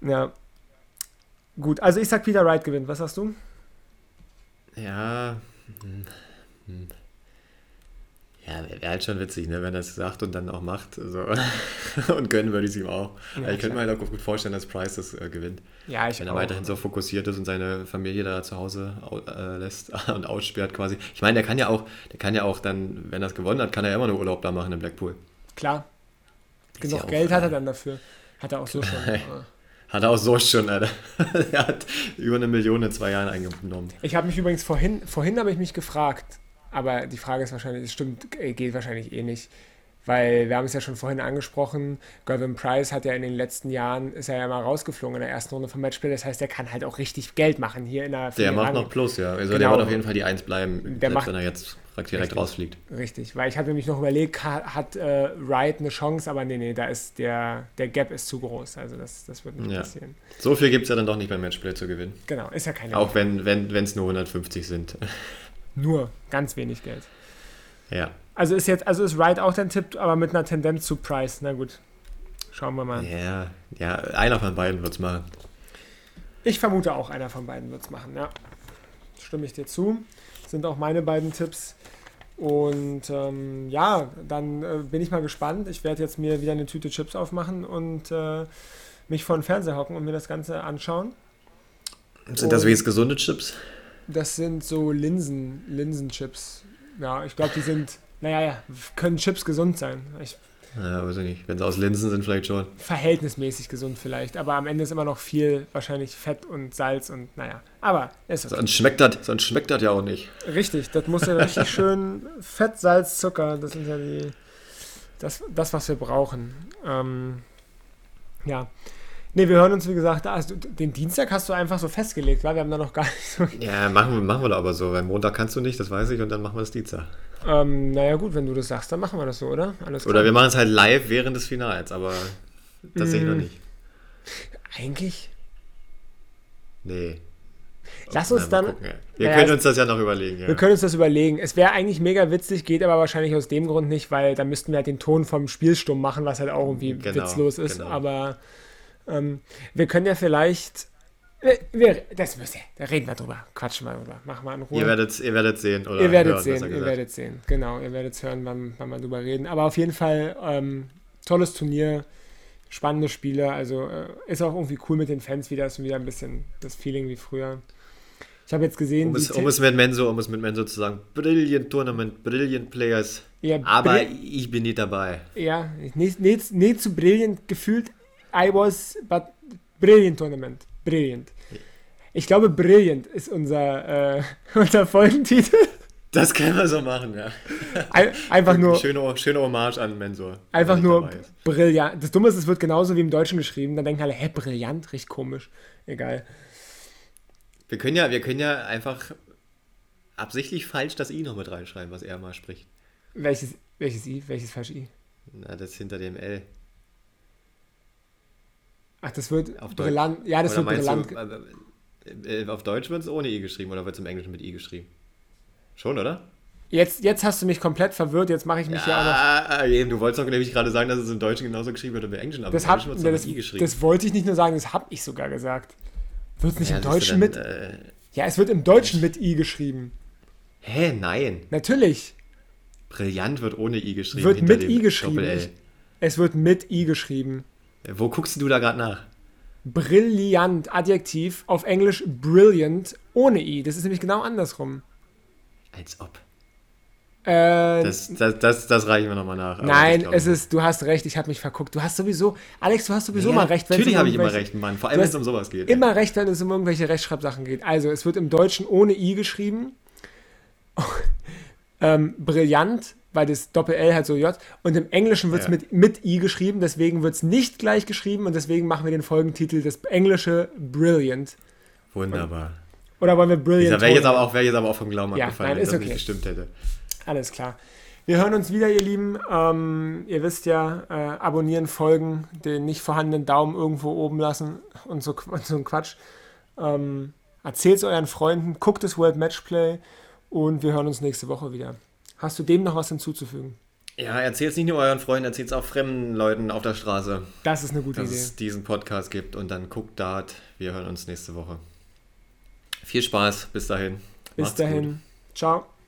Ja, Gut, also ich sag Peter Wright gewinnt. Was sagst du? Ja. Hm, hm. Ja, wäre halt schon witzig, ne, wenn er es sagt und dann auch macht. So. und gönnen würde ich es ihm auch. Ja, ich könnte mir halt auch gut vorstellen, dass Price das äh, gewinnt. Ja, ich Wenn er auch. weiterhin so fokussiert ist und seine Familie da zu Hause äh, lässt und aussperrt quasi. Ich meine, der kann ja auch, der kann ja auch dann, wenn er es gewonnen hat, kann er ja immer nur Urlaub da machen in Blackpool. Klar. Genug Geld auch, hat er dann dafür. Hat er auch so schon. Hat er auch so schon, Alter. er hat über eine Million in zwei Jahren eingenommen. Ich habe mich übrigens vorhin, vorhin habe ich mich gefragt, aber die Frage ist wahrscheinlich, es stimmt, äh, geht wahrscheinlich eh nicht. Weil wir haben es ja schon vorhin angesprochen, Gervin Price hat ja in den letzten Jahren, ist er ja mal rausgeflogen in der ersten Runde vom Matchplay. Das heißt, er kann halt auch richtig Geld machen hier in der Der macht noch Plus, ja. Also genau. der wird auf jeden Fall die Eins bleiben, der selbst macht, wenn er jetzt direkt richtig, rausfliegt. Richtig, weil ich hatte nämlich noch überlegt, hat, äh, Wright eine Chance, aber nee, nee, da ist der, der Gap ist zu groß. Also das, das wird nicht ja. passieren. So viel gibt es ja dann doch nicht beim Matchplay zu gewinnen. Genau, ist ja keine Auch wenn es wenn, nur 150 sind. Nur, ganz wenig Geld. Ja. Also ist jetzt, also ist Wright auch dein Tipp, aber mit einer Tendenz zu Price. Na gut. Schauen wir mal. Ja, ja, einer von beiden wird es machen. Ich vermute auch, einer von beiden wird es machen, ja. Stimme ich dir zu. Sind auch meine beiden Tipps. Und ähm, ja, dann äh, bin ich mal gespannt. Ich werde jetzt mir wieder eine Tüte Chips aufmachen und äh, mich vor den Fernseher hocken und mir das Ganze anschauen. Sind und das wie jetzt gesunde Chips? Das sind so Linsen, Linsenchips. Ja, ich glaube, die sind naja, ja, können Chips gesund sein. Ich, ja, weiß ich nicht. Wenn sie aus Linsen sind, vielleicht schon. Verhältnismäßig gesund vielleicht. Aber am Ende ist immer noch viel, wahrscheinlich Fett und Salz und naja. Aber ist okay. Sonst schmeckt das, sonst schmeckt das ja auch nicht. Richtig, das muss ja richtig schön Fett, Salz, Zucker, das sind ja die, das, das was wir brauchen. Ähm, ja. Ne, wir hören uns, wie gesagt, also den Dienstag hast du einfach so festgelegt, weil wir haben da noch gar nicht so. Ja, machen, machen wir da aber so, weil Montag kannst du nicht, das weiß ich, und dann machen wir das Dienstag. Ähm, naja, gut, wenn du das sagst, dann machen wir das so, oder? Alles klar. Oder wir machen es halt live während des Finals, aber das sehe ich noch mm. nicht. Eigentlich? Nee. Lass uns dann. Gucken, ja. Wir naja, können uns das ja noch überlegen. Ja. Wir können uns das überlegen. Es wäre eigentlich mega witzig, geht aber wahrscheinlich aus dem Grund nicht, weil da müssten wir halt den Ton vom Spiel stumm machen, was halt auch irgendwie genau, witzlos ist. Genau. Aber ähm, wir können ja vielleicht. Wir, das müssen da reden wir drüber. Quatschen wir drüber. Machen wir in Ruhe. Ihr werdet, ihr werdet sehen, oder? Ihr werdet hören, sehen, ihr werdet sehen. Genau, ihr werdet hören, wann, wann wir drüber reden. Aber auf jeden Fall ähm, tolles Turnier, spannende Spiele. Also äh, ist auch irgendwie cool mit den Fans wieder. Ist wieder ein bisschen das Feeling wie früher. Ich habe jetzt gesehen. Um es, um es, mit Menso, um es mit Menso zu sagen, Brilliant Tournament, Brilliant Players. Ja, aber ich bin nicht dabei. Ja, nicht, nicht, nicht zu brilliant gefühlt, I was, but brilliant tournament. Brilliant. Ich glaube, brilliant ist unser, äh, unser Folgentitel. Das können wir so machen, ja. einfach nur. Schöne, schöne Hommage an Mensur. Einfach nur brillant. Das Dumme ist, es wird genauso wie im Deutschen geschrieben. Dann denken alle, hä, brillant, riecht komisch. Egal. Wir können ja, wir können ja einfach absichtlich falsch das I noch mit reinschreiben, was er mal spricht. Welches, welches I? Welches falsche I? Na, das hinter dem L. Ach, das wird auf brillant. Deutsch. Ja, das oder wird brillant. Du, äh, äh, auf Deutsch wird es ohne I geschrieben oder wird es im Englischen mit I geschrieben? Schon, oder? Jetzt, jetzt hast du mich komplett verwirrt, jetzt mache ich mich ja, ja auch noch. Eben, du wolltest doch nämlich gerade sagen, dass es im Deutschen genauso geschrieben wird wie im Englischen, aber das im Englischen wird es mit I geschrieben. Das wollte ich nicht nur sagen, das habe ich sogar gesagt. Wird es nicht ja, im Deutschen dann, mit. Äh, ja, es wird im Deutschen mit I geschrieben. Hä, nein. Natürlich. Brillant wird ohne I geschrieben. Wird mit I geschrieben. Es wird mit I geschrieben. Wo guckst du da gerade nach? Brillant, Adjektiv, auf Englisch brilliant, ohne i. Das ist nämlich genau andersrum. Als ob. Äh, das, das, das, das reichen wir nochmal nach. Nein, es ist, du hast recht, ich habe mich verguckt. Du hast sowieso, Alex, du hast sowieso ja, mal recht. Wenn natürlich habe ich immer recht, Mann. Vor allem, wenn es um sowas geht. Immer ja. recht, wenn es um irgendwelche Rechtschreibsachen geht. Also, es wird im Deutschen ohne i geschrieben. ähm, brillant weil das Doppel-L halt so J. Und im Englischen wird es ja. mit, mit I geschrieben, deswegen wird es nicht gleich geschrieben und deswegen machen wir den Folgentitel das englische Brilliant. Wunderbar. Oder wollen wir Brilliant? Wäre jetzt, aber auch, wär jetzt aber auch vom Glauben ja, abgefallen, nein, ist wenn das nicht gestimmt hätte. Alles klar. Wir hören uns wieder, ihr Lieben. Ähm, ihr wisst ja, äh, abonnieren, folgen, den nicht vorhandenen Daumen irgendwo oben lassen und so, und so ein Quatsch. Ähm, Erzählt es euren Freunden, guckt das World Matchplay und wir hören uns nächste Woche wieder. Hast du dem noch was hinzuzufügen? Ja, erzählt es nicht nur euren Freunden, erzählt es auch fremden Leuten auf der Straße. Das ist eine gute dass Idee. Dass es diesen Podcast gibt und dann guckt Dart. Wir hören uns nächste Woche. Viel Spaß, bis dahin. Bis Macht's dahin. Gut. Ciao.